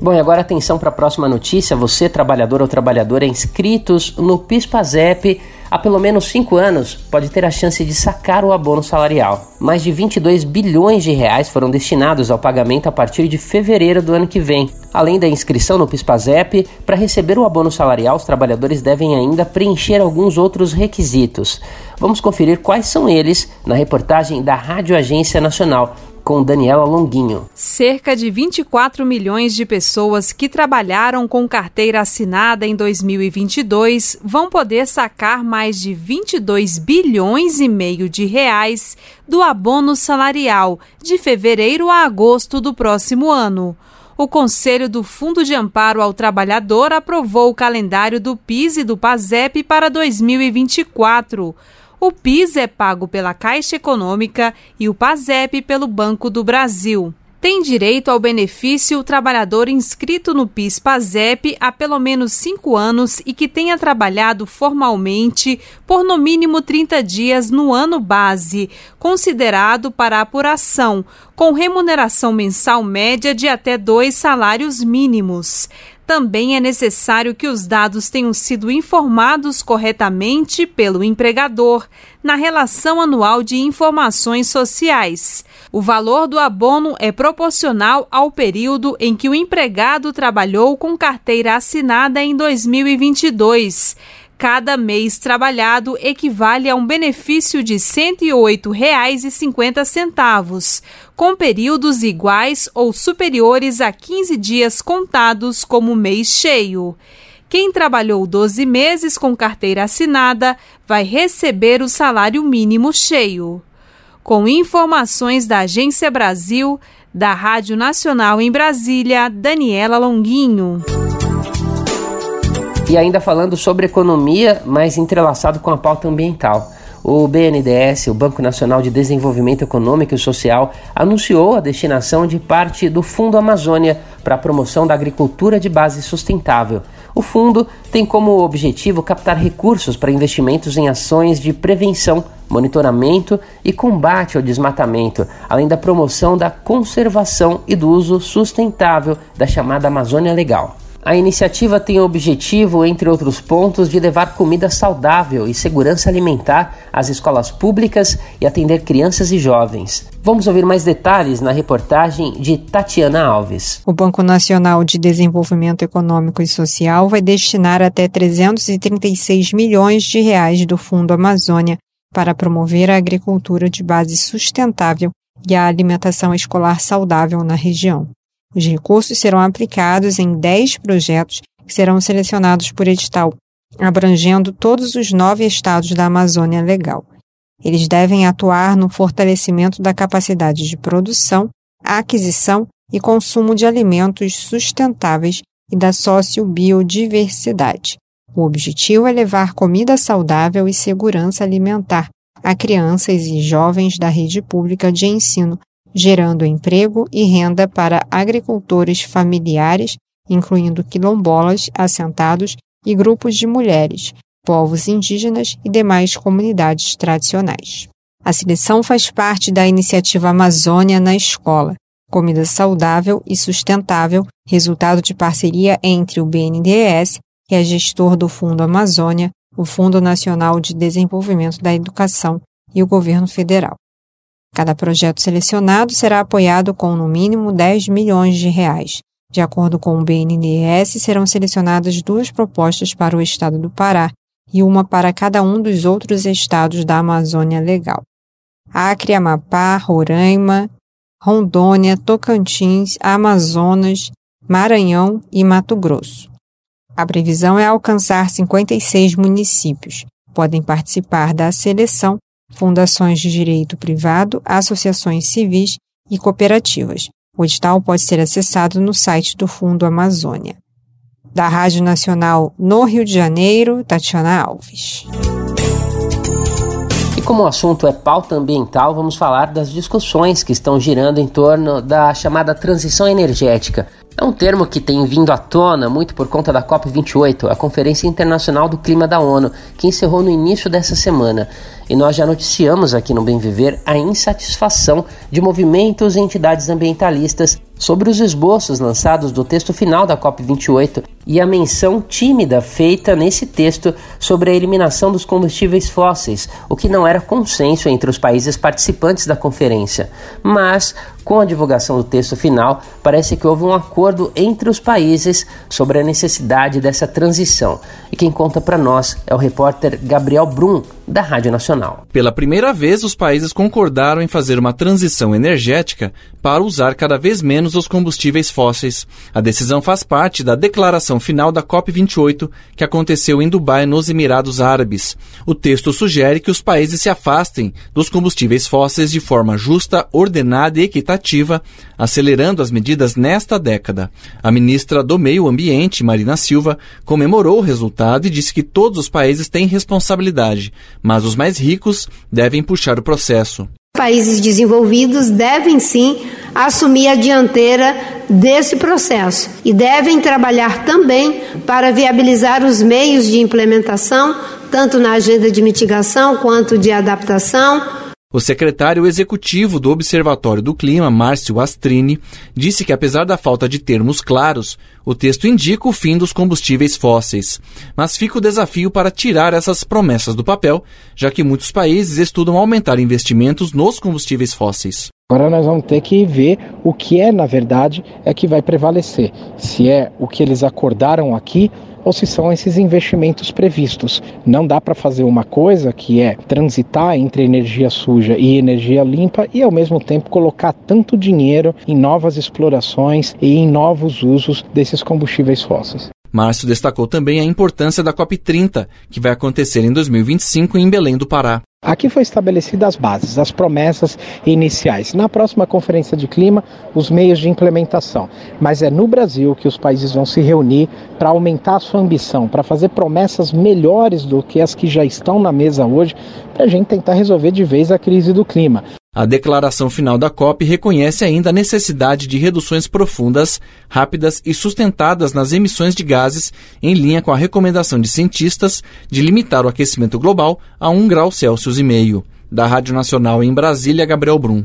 Bom, e agora atenção para a próxima notícia. Você, trabalhador ou trabalhadora inscritos no PIS/PASEP há pelo menos 5 anos, pode ter a chance de sacar o abono salarial. Mais de 22 bilhões de reais foram destinados ao pagamento a partir de fevereiro do ano que vem. Além da inscrição no PIS/PASEP, para receber o abono salarial, os trabalhadores devem ainda preencher alguns outros requisitos. Vamos conferir quais são eles na reportagem da Rádio Agência Nacional com Daniela Longuinho. Cerca de 24 milhões de pessoas que trabalharam com carteira assinada em 2022 vão poder sacar mais de 22 bilhões e meio de reais do abono salarial de fevereiro a agosto do próximo ano o Conselho do Fundo de Amparo ao Trabalhador aprovou o calendário do PIS e do PASEP para 2024. O PIS é pago pela Caixa Econômica e o PASEP pelo Banco do Brasil. Tem direito ao benefício o trabalhador inscrito no PIS-PASEP há pelo menos cinco anos e que tenha trabalhado formalmente por no mínimo 30 dias no ano base, considerado para apuração, com remuneração mensal média de até dois salários mínimos também é necessário que os dados tenham sido informados corretamente pelo empregador na relação anual de informações sociais. O valor do abono é proporcional ao período em que o empregado trabalhou com carteira assinada em 2022 Cada mês trabalhado equivale a um benefício de R$ 108,50, com períodos iguais ou superiores a 15 dias contados como mês cheio. Quem trabalhou 12 meses com carteira assinada vai receber o salário mínimo cheio. Com informações da Agência Brasil, da Rádio Nacional em Brasília, Daniela Longuinho. E ainda falando sobre economia, mas entrelaçado com a pauta ambiental. O BNDES, o Banco Nacional de Desenvolvimento Econômico e Social, anunciou a destinação de parte do Fundo Amazônia para a promoção da agricultura de base sustentável. O fundo tem como objetivo captar recursos para investimentos em ações de prevenção, monitoramento e combate ao desmatamento, além da promoção da conservação e do uso sustentável da chamada Amazônia Legal. A iniciativa tem o objetivo, entre outros pontos, de levar comida saudável e segurança alimentar às escolas públicas e atender crianças e jovens. Vamos ouvir mais detalhes na reportagem de Tatiana Alves. O Banco Nacional de Desenvolvimento Econômico e Social vai destinar até 336 milhões de reais do Fundo Amazônia para promover a agricultura de base sustentável e a alimentação escolar saudável na região. Os recursos serão aplicados em 10 projetos que serão selecionados por edital, abrangendo todos os nove estados da Amazônia Legal. Eles devem atuar no fortalecimento da capacidade de produção, aquisição e consumo de alimentos sustentáveis e da sociobiodiversidade. O objetivo é levar comida saudável e segurança alimentar a crianças e jovens da rede pública de ensino gerando emprego e renda para agricultores familiares, incluindo quilombolas, assentados e grupos de mulheres, povos indígenas e demais comunidades tradicionais. A seleção faz parte da iniciativa Amazônia na Escola, Comida Saudável e Sustentável, resultado de parceria entre o BNDES, que é gestor do Fundo Amazônia, o Fundo Nacional de Desenvolvimento da Educação e o governo federal. Cada projeto selecionado será apoiado com no mínimo 10 milhões de reais. De acordo com o BNDES, serão selecionadas duas propostas para o estado do Pará e uma para cada um dos outros estados da Amazônia Legal. Acre, Amapá, Roraima, Rondônia, Tocantins, Amazonas, Maranhão e Mato Grosso. A previsão é alcançar 56 municípios. Podem participar da seleção fundações de direito privado, associações civis e cooperativas. O edital pode ser acessado no site do Fundo Amazônia. Da Rádio Nacional no Rio de Janeiro, Tatiana Alves. E como o assunto é pauta ambiental, vamos falar das discussões que estão girando em torno da chamada transição energética. É um termo que tem vindo à tona muito por conta da COP28, a Conferência Internacional do Clima da ONU, que encerrou no início dessa semana. E nós já noticiamos aqui no Bem Viver a insatisfação de movimentos e entidades ambientalistas sobre os esboços lançados do texto final da COP28 e a menção tímida feita nesse texto sobre a eliminação dos combustíveis fósseis, o que não era consenso entre os países participantes da conferência. Mas, com a divulgação do texto final, parece que houve um acordo entre os países sobre a necessidade dessa transição. E quem conta para nós é o repórter Gabriel Brum, da Rádio Nacional. Pela primeira vez, os países concordaram em fazer uma transição energética para usar cada vez menos os combustíveis fósseis. A decisão faz parte da declaração final da COP28, que aconteceu em Dubai, nos Emirados Árabes. O texto sugere que os países se afastem dos combustíveis fósseis de forma justa, ordenada e equitativa, acelerando as medidas nesta década. A ministra do Meio Ambiente, Marina Silva, comemorou o resultado e disse que todos os países têm responsabilidade, mas os mais ricos devem puxar o processo. Países desenvolvidos devem sim assumir a dianteira desse processo e devem trabalhar também para viabilizar os meios de implementação, tanto na agenda de mitigação quanto de adaptação o secretário executivo do Observatório do Clima, Márcio Astrini, disse que, apesar da falta de termos claros, o texto indica o fim dos combustíveis fósseis. Mas fica o desafio para tirar essas promessas do papel, já que muitos países estudam aumentar investimentos nos combustíveis fósseis. Agora nós vamos ter que ver o que é, na verdade, é que vai prevalecer. Se é o que eles acordaram aqui ou se são esses investimentos previstos. Não dá para fazer uma coisa que é transitar entre energia suja e energia limpa e ao mesmo tempo colocar tanto dinheiro em novas explorações e em novos usos desses combustíveis fósseis. Márcio destacou também a importância da COP30, que vai acontecer em 2025 em Belém do Pará. Aqui foi estabelecida as bases, as promessas iniciais. Na próxima conferência de clima, os meios de implementação. Mas é no Brasil que os países vão se reunir para aumentar a sua ambição, para fazer promessas melhores do que as que já estão na mesa hoje, para a gente tentar resolver de vez a crise do clima. A declaração final da COP reconhece ainda a necessidade de reduções profundas, rápidas e sustentadas nas emissões de gases, em linha com a recomendação de cientistas de limitar o aquecimento global a 1 grau Celsius e meio. Da Rádio Nacional em Brasília, Gabriel Brum.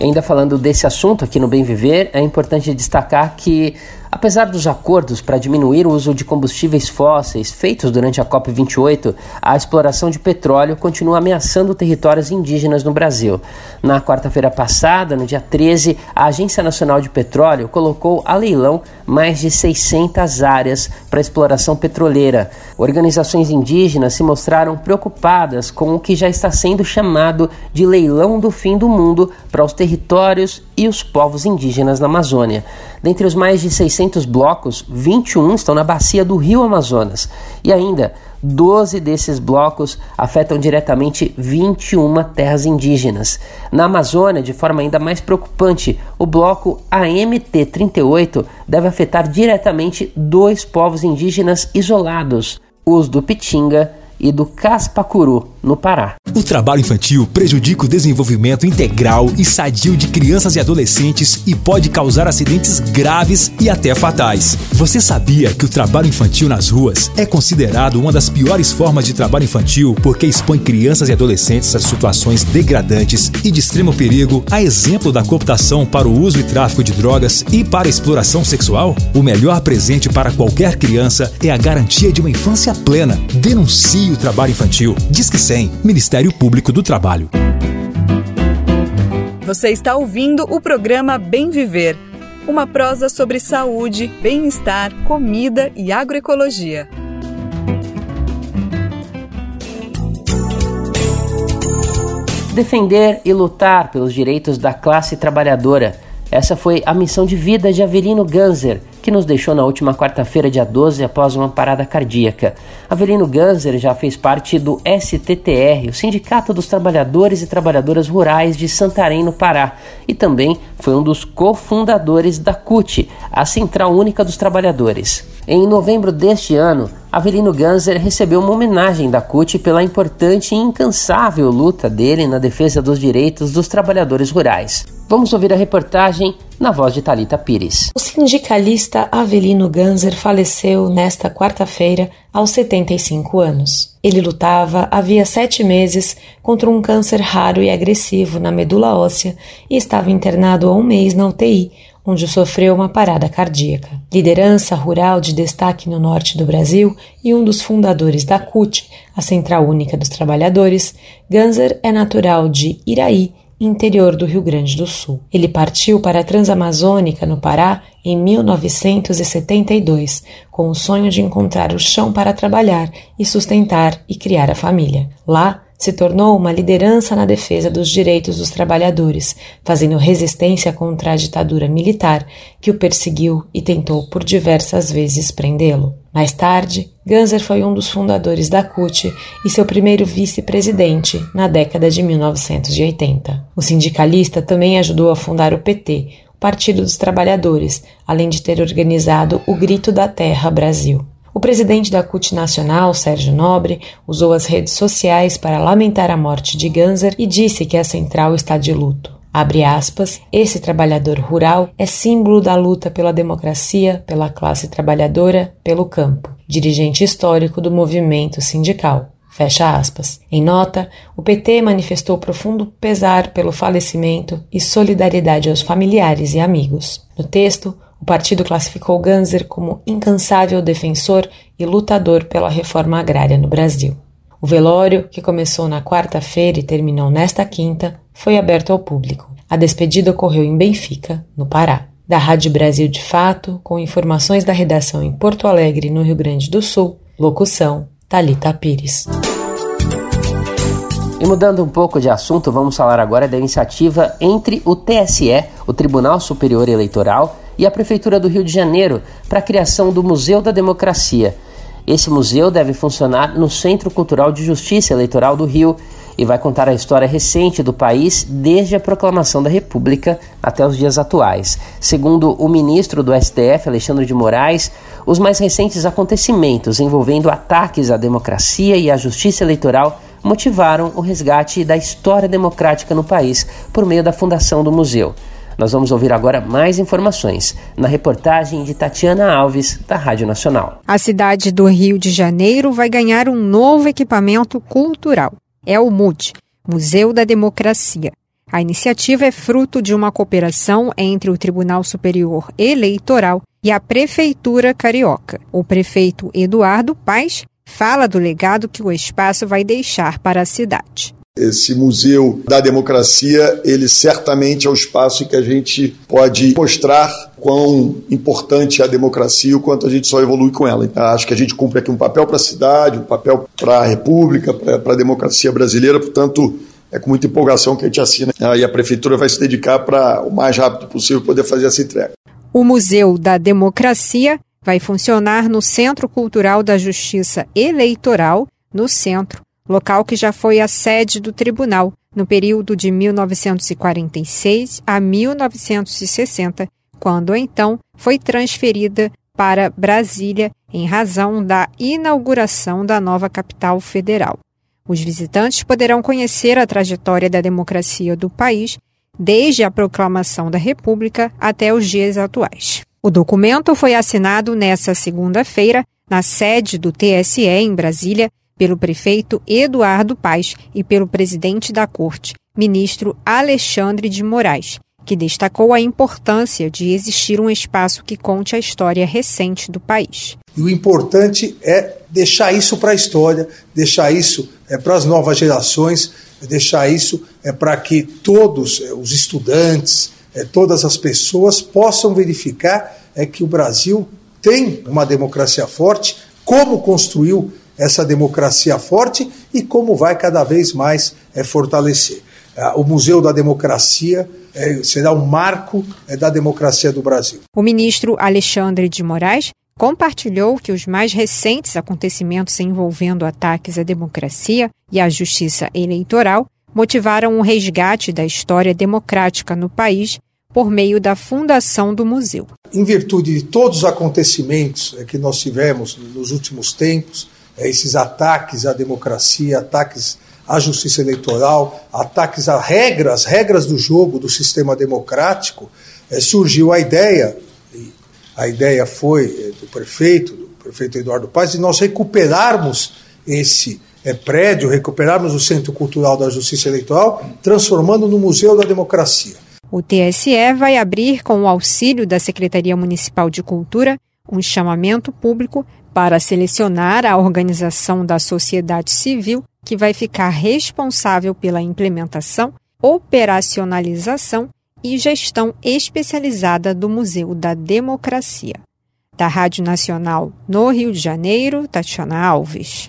Ainda falando desse assunto aqui no Bem Viver, é importante destacar que Apesar dos acordos para diminuir o uso de combustíveis fósseis feitos durante a COP28, a exploração de petróleo continua ameaçando territórios indígenas no Brasil. Na quarta-feira passada, no dia 13, a Agência Nacional de Petróleo colocou a leilão mais de 600 áreas para exploração petroleira. Organizações indígenas se mostraram preocupadas com o que já está sendo chamado de leilão do fim do mundo para os territórios e os povos indígenas na Amazônia. Dentre os mais de 600 blocos, 21 estão na bacia do Rio Amazonas. E ainda, 12 desses blocos afetam diretamente 21 terras indígenas. Na Amazônia, de forma ainda mais preocupante, o bloco AMT-38 deve afetar diretamente dois povos indígenas isolados, os do Pitinga e do Caspacuru. No Pará. O trabalho infantil prejudica o desenvolvimento integral e sadio de crianças e adolescentes e pode causar acidentes graves e até fatais. Você sabia que o trabalho infantil nas ruas é considerado uma das piores formas de trabalho infantil porque expõe crianças e adolescentes a situações degradantes e de extremo perigo, a exemplo da cooptação para o uso e tráfico de drogas e para exploração sexual? O melhor presente para qualquer criança é a garantia de uma infância plena. Denuncie o trabalho infantil. Disque 100, Ministério Público do Trabalho. Você está ouvindo o programa Bem Viver, uma prosa sobre saúde, bem-estar, comida e agroecologia. Defender e lutar pelos direitos da classe trabalhadora. Essa foi a missão de vida de Avelino Ganser, que nos deixou na última quarta-feira, dia 12, após uma parada cardíaca. Avelino Ganser já fez parte do STTR, o Sindicato dos Trabalhadores e Trabalhadoras Rurais de Santarém, no Pará, e também foi um dos cofundadores da CUT, a Central Única dos Trabalhadores. Em novembro deste ano, Avelino Ganser recebeu uma homenagem da CUT pela importante e incansável luta dele na defesa dos direitos dos trabalhadores rurais. Vamos ouvir a reportagem na voz de Talita Pires. O sindicalista Avelino Ganser faleceu nesta quarta-feira aos 75 anos. Ele lutava havia sete meses contra um câncer raro e agressivo na medula óssea e estava internado há um mês na UTI, onde sofreu uma parada cardíaca. Liderança rural de destaque no norte do Brasil e um dos fundadores da CUT, a Central Única dos Trabalhadores, Ganser é natural de Iraí, interior do Rio Grande do Sul. Ele partiu para a Transamazônica, no Pará, em 1972, com o sonho de encontrar o chão para trabalhar e sustentar e criar a família. Lá, se tornou uma liderança na defesa dos direitos dos trabalhadores, fazendo resistência contra a ditadura militar que o perseguiu e tentou por diversas vezes prendê-lo. Mais tarde, Ganser foi um dos fundadores da CUT e seu primeiro vice-presidente na década de 1980. O sindicalista também ajudou a fundar o PT, o Partido dos Trabalhadores, além de ter organizado o Grito da Terra Brasil. O presidente da CUT Nacional, Sérgio Nobre, usou as redes sociais para lamentar a morte de Ganser e disse que a central está de luto. Abre aspas, esse trabalhador rural é símbolo da luta pela democracia, pela classe trabalhadora, pelo campo, dirigente histórico do movimento sindical. Fecha aspas. Em nota, o PT manifestou profundo pesar pelo falecimento e solidariedade aos familiares e amigos. No texto, o partido classificou Ganser como incansável defensor e lutador pela reforma agrária no Brasil. O velório, que começou na quarta-feira e terminou nesta quinta, foi aberto ao público. A despedida ocorreu em Benfica, no Pará. Da Rádio Brasil de Fato, com informações da redação em Porto Alegre, no Rio Grande do Sul, locução Talita Pires. E mudando um pouco de assunto, vamos falar agora da iniciativa entre o TSE, o Tribunal Superior Eleitoral, e a Prefeitura do Rio de Janeiro para a criação do Museu da Democracia. Esse museu deve funcionar no Centro Cultural de Justiça Eleitoral do Rio e vai contar a história recente do país desde a proclamação da República até os dias atuais. Segundo o ministro do STF, Alexandre de Moraes, os mais recentes acontecimentos envolvendo ataques à democracia e à justiça eleitoral motivaram o resgate da história democrática no país por meio da fundação do museu. Nós vamos ouvir agora mais informações na reportagem de Tatiana Alves, da Rádio Nacional. A cidade do Rio de Janeiro vai ganhar um novo equipamento cultural. É o MUD, Museu da Democracia. A iniciativa é fruto de uma cooperação entre o Tribunal Superior Eleitoral e a Prefeitura Carioca. O prefeito Eduardo Paes fala do legado que o espaço vai deixar para a cidade. Esse museu da democracia, ele certamente é o espaço em que a gente pode mostrar quão importante é a democracia, o quanto a gente só evolui com ela. Então, acho que a gente cumpre aqui um papel para a cidade, um papel para a república, para a democracia brasileira, portanto, é com muita empolgação que a gente assina e a prefeitura vai se dedicar para o mais rápido possível poder fazer essa entrega. O Museu da Democracia vai funcionar no Centro Cultural da Justiça Eleitoral, no centro local que já foi a sede do tribunal no período de 1946 a 1960, quando então foi transferida para Brasília em razão da inauguração da nova capital federal. Os visitantes poderão conhecer a trajetória da democracia do país desde a proclamação da República até os dias atuais. O documento foi assinado nesta segunda-feira na sede do TSE em Brasília pelo prefeito Eduardo Paes e pelo presidente da Corte, ministro Alexandre de Moraes, que destacou a importância de existir um espaço que conte a história recente do país. E o importante é deixar isso para a história, deixar isso é, para as novas gerações, deixar isso é, para que todos é, os estudantes, é, todas as pessoas possam verificar é, que o Brasil tem uma democracia forte, como construiu essa democracia forte e como vai cada vez mais é, fortalecer. Ah, o Museu da Democracia é, será um marco da democracia do Brasil. O ministro Alexandre de Moraes compartilhou que os mais recentes acontecimentos envolvendo ataques à democracia e à justiça eleitoral motivaram o resgate da história democrática no país por meio da fundação do museu. Em virtude de todos os acontecimentos que nós tivemos nos últimos tempos, esses ataques à democracia, ataques à justiça eleitoral, ataques a regras, regras do jogo do sistema democrático, é, surgiu a ideia a ideia foi eh, do prefeito, do prefeito Eduardo Paz, de nós recuperarmos esse é, prédio, recuperarmos o Centro Cultural da Justiça Eleitoral, transformando no Museu da Democracia. O TSE vai abrir, com o auxílio da Secretaria Municipal de Cultura, um chamamento público para selecionar a organização da sociedade civil que vai ficar responsável pela implementação, operacionalização e gestão especializada do Museu da Democracia. Da Rádio Nacional no Rio de Janeiro, Tatiana Alves.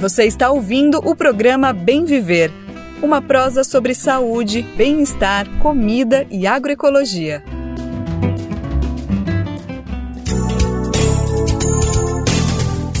Você está ouvindo o programa Bem Viver, uma prosa sobre saúde, bem-estar, comida e agroecologia.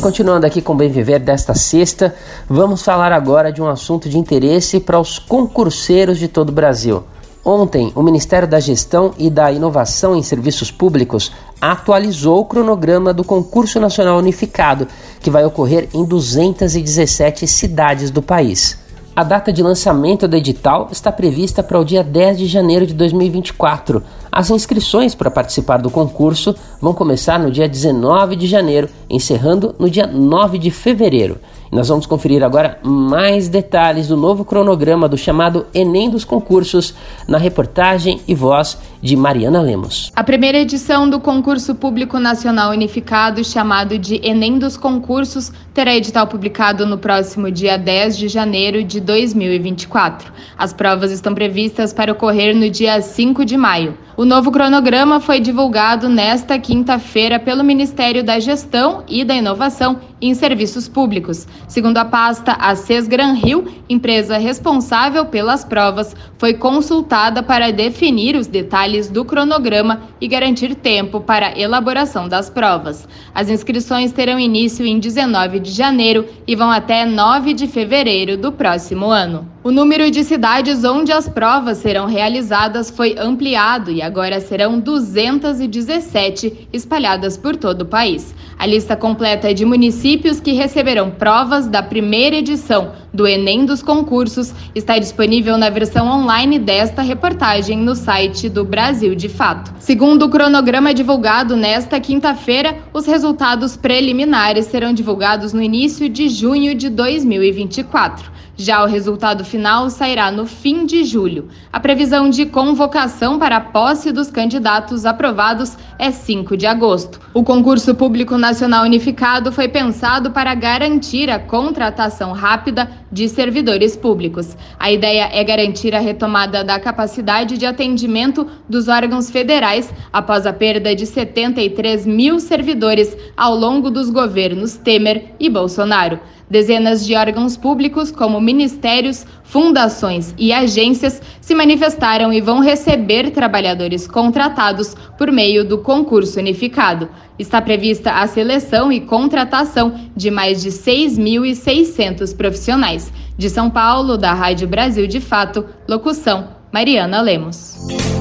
Continuando aqui com o Bem Viver desta sexta, vamos falar agora de um assunto de interesse para os concurseiros de todo o Brasil. Ontem, o Ministério da Gestão e da Inovação em Serviços Públicos atualizou o cronograma do Concurso Nacional Unificado, que vai ocorrer em 217 cidades do país. A data de lançamento do edital está prevista para o dia 10 de janeiro de 2024. As inscrições para participar do concurso vão começar no dia 19 de janeiro, encerrando no dia 9 de fevereiro. Nós vamos conferir agora mais detalhes do novo cronograma do chamado Enem dos Concursos na reportagem e voz de Mariana Lemos. A primeira edição do Concurso Público Nacional Unificado, chamado de Enem dos Concursos, terá edital publicado no próximo dia 10 de janeiro de 2024. As provas estão previstas para ocorrer no dia 5 de maio. O novo cronograma foi divulgado nesta quinta-feira pelo Ministério da Gestão e da Inovação em Serviços Públicos. Segundo a pasta, a Sesgran Rio, empresa responsável pelas provas, foi consultada para definir os detalhes do cronograma e garantir tempo para a elaboração das provas. As inscrições terão início em 19 de janeiro e vão até 9 de fevereiro do próximo ano. O número de cidades onde as provas serão realizadas foi ampliado e agora serão 217 espalhadas por todo o país. A lista completa é de municípios que receberão provas da primeira edição do Enem dos concursos está disponível na versão online desta reportagem no site do Brasil de Fato. Segundo o cronograma divulgado nesta quinta-feira, os resultados preliminares serão divulgados no início de junho de 2024. Já o resultado final sairá no fim de julho. A previsão de convocação para a posse dos candidatos aprovados é 5 de agosto. O concurso público nacional unificado foi pensado para garantir a contratação rápida de servidores públicos. A ideia é garantir a retomada da capacidade de atendimento dos órgãos federais após a perda de 73 mil servidores ao longo dos governos Temer e Bolsonaro. Dezenas de órgãos públicos, como ministérios, fundações e agências, se manifestaram e vão receber trabalhadores contratados por meio do concurso unificado. Está prevista a seleção e contratação de mais de 6.600 profissionais. De São Paulo, da Rádio Brasil de Fato, locução Mariana Lemos.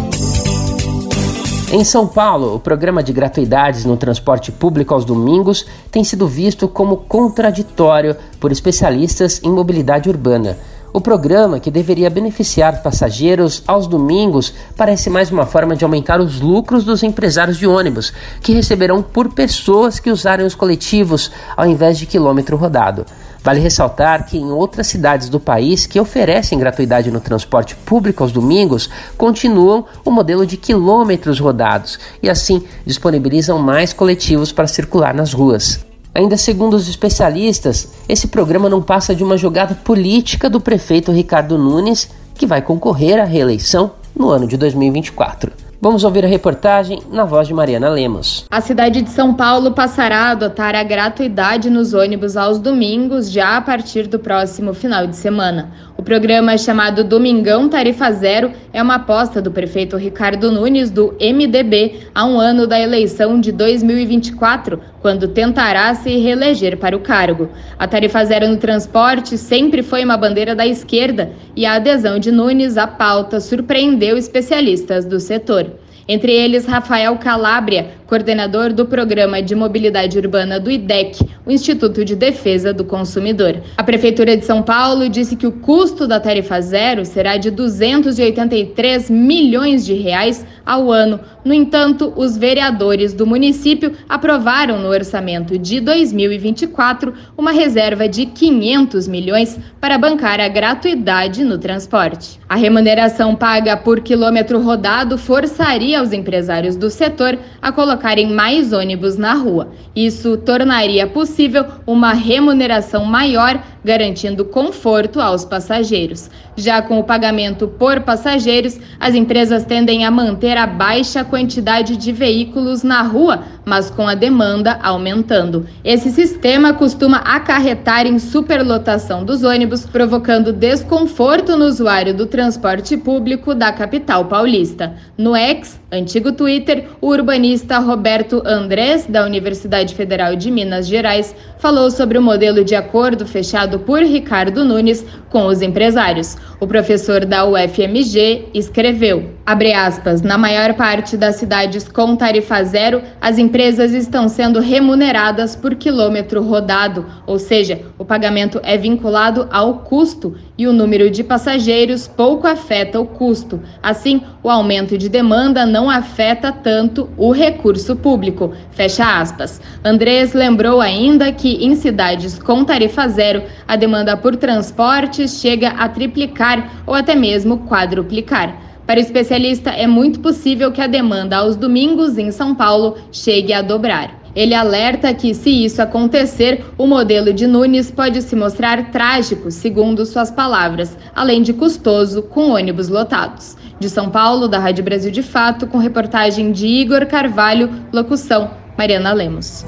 Em São Paulo, o programa de gratuidades no transporte público aos domingos tem sido visto como contraditório por especialistas em mobilidade urbana. O programa, que deveria beneficiar passageiros aos domingos, parece mais uma forma de aumentar os lucros dos empresários de ônibus, que receberão por pessoas que usarem os coletivos ao invés de quilômetro rodado. Vale ressaltar que em outras cidades do país que oferecem gratuidade no transporte público aos domingos continuam o modelo de quilômetros rodados e assim disponibilizam mais coletivos para circular nas ruas. Ainda segundo os especialistas, esse programa não passa de uma jogada política do prefeito Ricardo Nunes, que vai concorrer à reeleição no ano de 2024. Vamos ouvir a reportagem na voz de Mariana Lemos. A cidade de São Paulo passará a adotar a gratuidade nos ônibus aos domingos já a partir do próximo final de semana. O programa chamado Domingão Tarifa Zero é uma aposta do prefeito Ricardo Nunes do MDB a um ano da eleição de 2024, quando tentará se reeleger para o cargo. A tarifa zero no transporte sempre foi uma bandeira da esquerda e a adesão de Nunes à pauta surpreendeu especialistas do setor. Entre eles, Rafael Calabria, coordenador do Programa de Mobilidade Urbana do IDEC, o Instituto de Defesa do Consumidor. A Prefeitura de São Paulo disse que o custo da tarifa zero será de 283 milhões de reais ao ano. No entanto, os vereadores do município aprovaram no orçamento de 2024 uma reserva de 500 milhões para bancar a gratuidade no transporte. A remuneração paga por quilômetro rodado forçaria os empresários do setor a colocarem mais ônibus na rua. Isso tornaria possível uma remuneração maior garantindo conforto aos passageiros. Já com o pagamento por passageiros, as empresas tendem a manter a baixa quantidade de veículos na rua, mas com a demanda aumentando. Esse sistema costuma acarretar em superlotação dos ônibus, provocando desconforto no usuário do transporte público da capital paulista. No ex, antigo Twitter, o urbanista Roberto Andrés, da Universidade Federal de Minas Gerais, falou sobre o modelo de acordo fechado por Ricardo Nunes com os empresários. O professor da UFMG escreveu, abre aspas, na maior parte das cidades com tarifa zero, as empresas estão sendo remuneradas por quilômetro rodado, ou seja, o pagamento é vinculado ao custo e o número de passageiros pouco afeta o custo. Assim, o aumento de demanda não afeta tanto o recurso público. Fecha aspas. Andrés lembrou ainda que em cidades com tarifa zero, a demanda por transportes chega a triplicar ou até mesmo quadruplicar. Para o especialista, é muito possível que a demanda aos domingos em São Paulo chegue a dobrar. Ele alerta que, se isso acontecer, o modelo de Nunes pode se mostrar trágico, segundo suas palavras, além de custoso, com ônibus lotados. De São Paulo, da Rádio Brasil de Fato, com reportagem de Igor Carvalho, locução Mariana Lemos.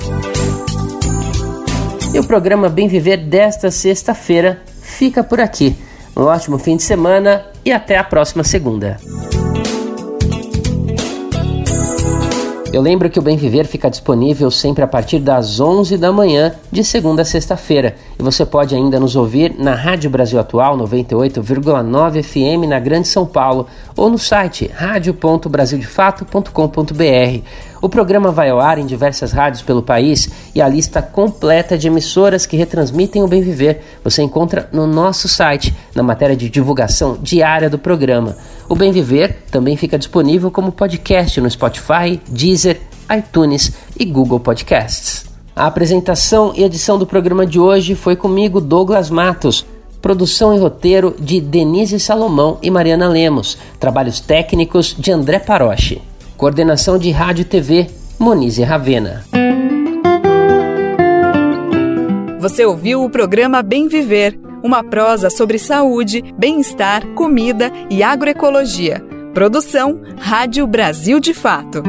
E o programa Bem Viver desta sexta-feira fica por aqui. Um ótimo fim de semana e até a próxima segunda. Eu lembro que o Bem Viver fica disponível sempre a partir das 11 da manhã, de segunda a sexta-feira. E você pode ainda nos ouvir na Rádio Brasil Atual 98,9 FM na Grande São Paulo ou no site radio.brasildefato.com.br. O programa vai ao ar em diversas rádios pelo país e a lista completa de emissoras que retransmitem o Bem Viver você encontra no nosso site, na matéria de divulgação diária do programa. O Bem Viver também fica disponível como podcast no Spotify, Deezer, iTunes e Google Podcasts. A apresentação e edição do programa de hoje foi comigo, Douglas Matos. Produção e roteiro de Denise Salomão e Mariana Lemos. Trabalhos técnicos de André Paroche. Coordenação de Rádio e TV, Monize Ravena. Você ouviu o programa Bem Viver, uma prosa sobre saúde, bem-estar, comida e agroecologia. Produção Rádio Brasil de Fato.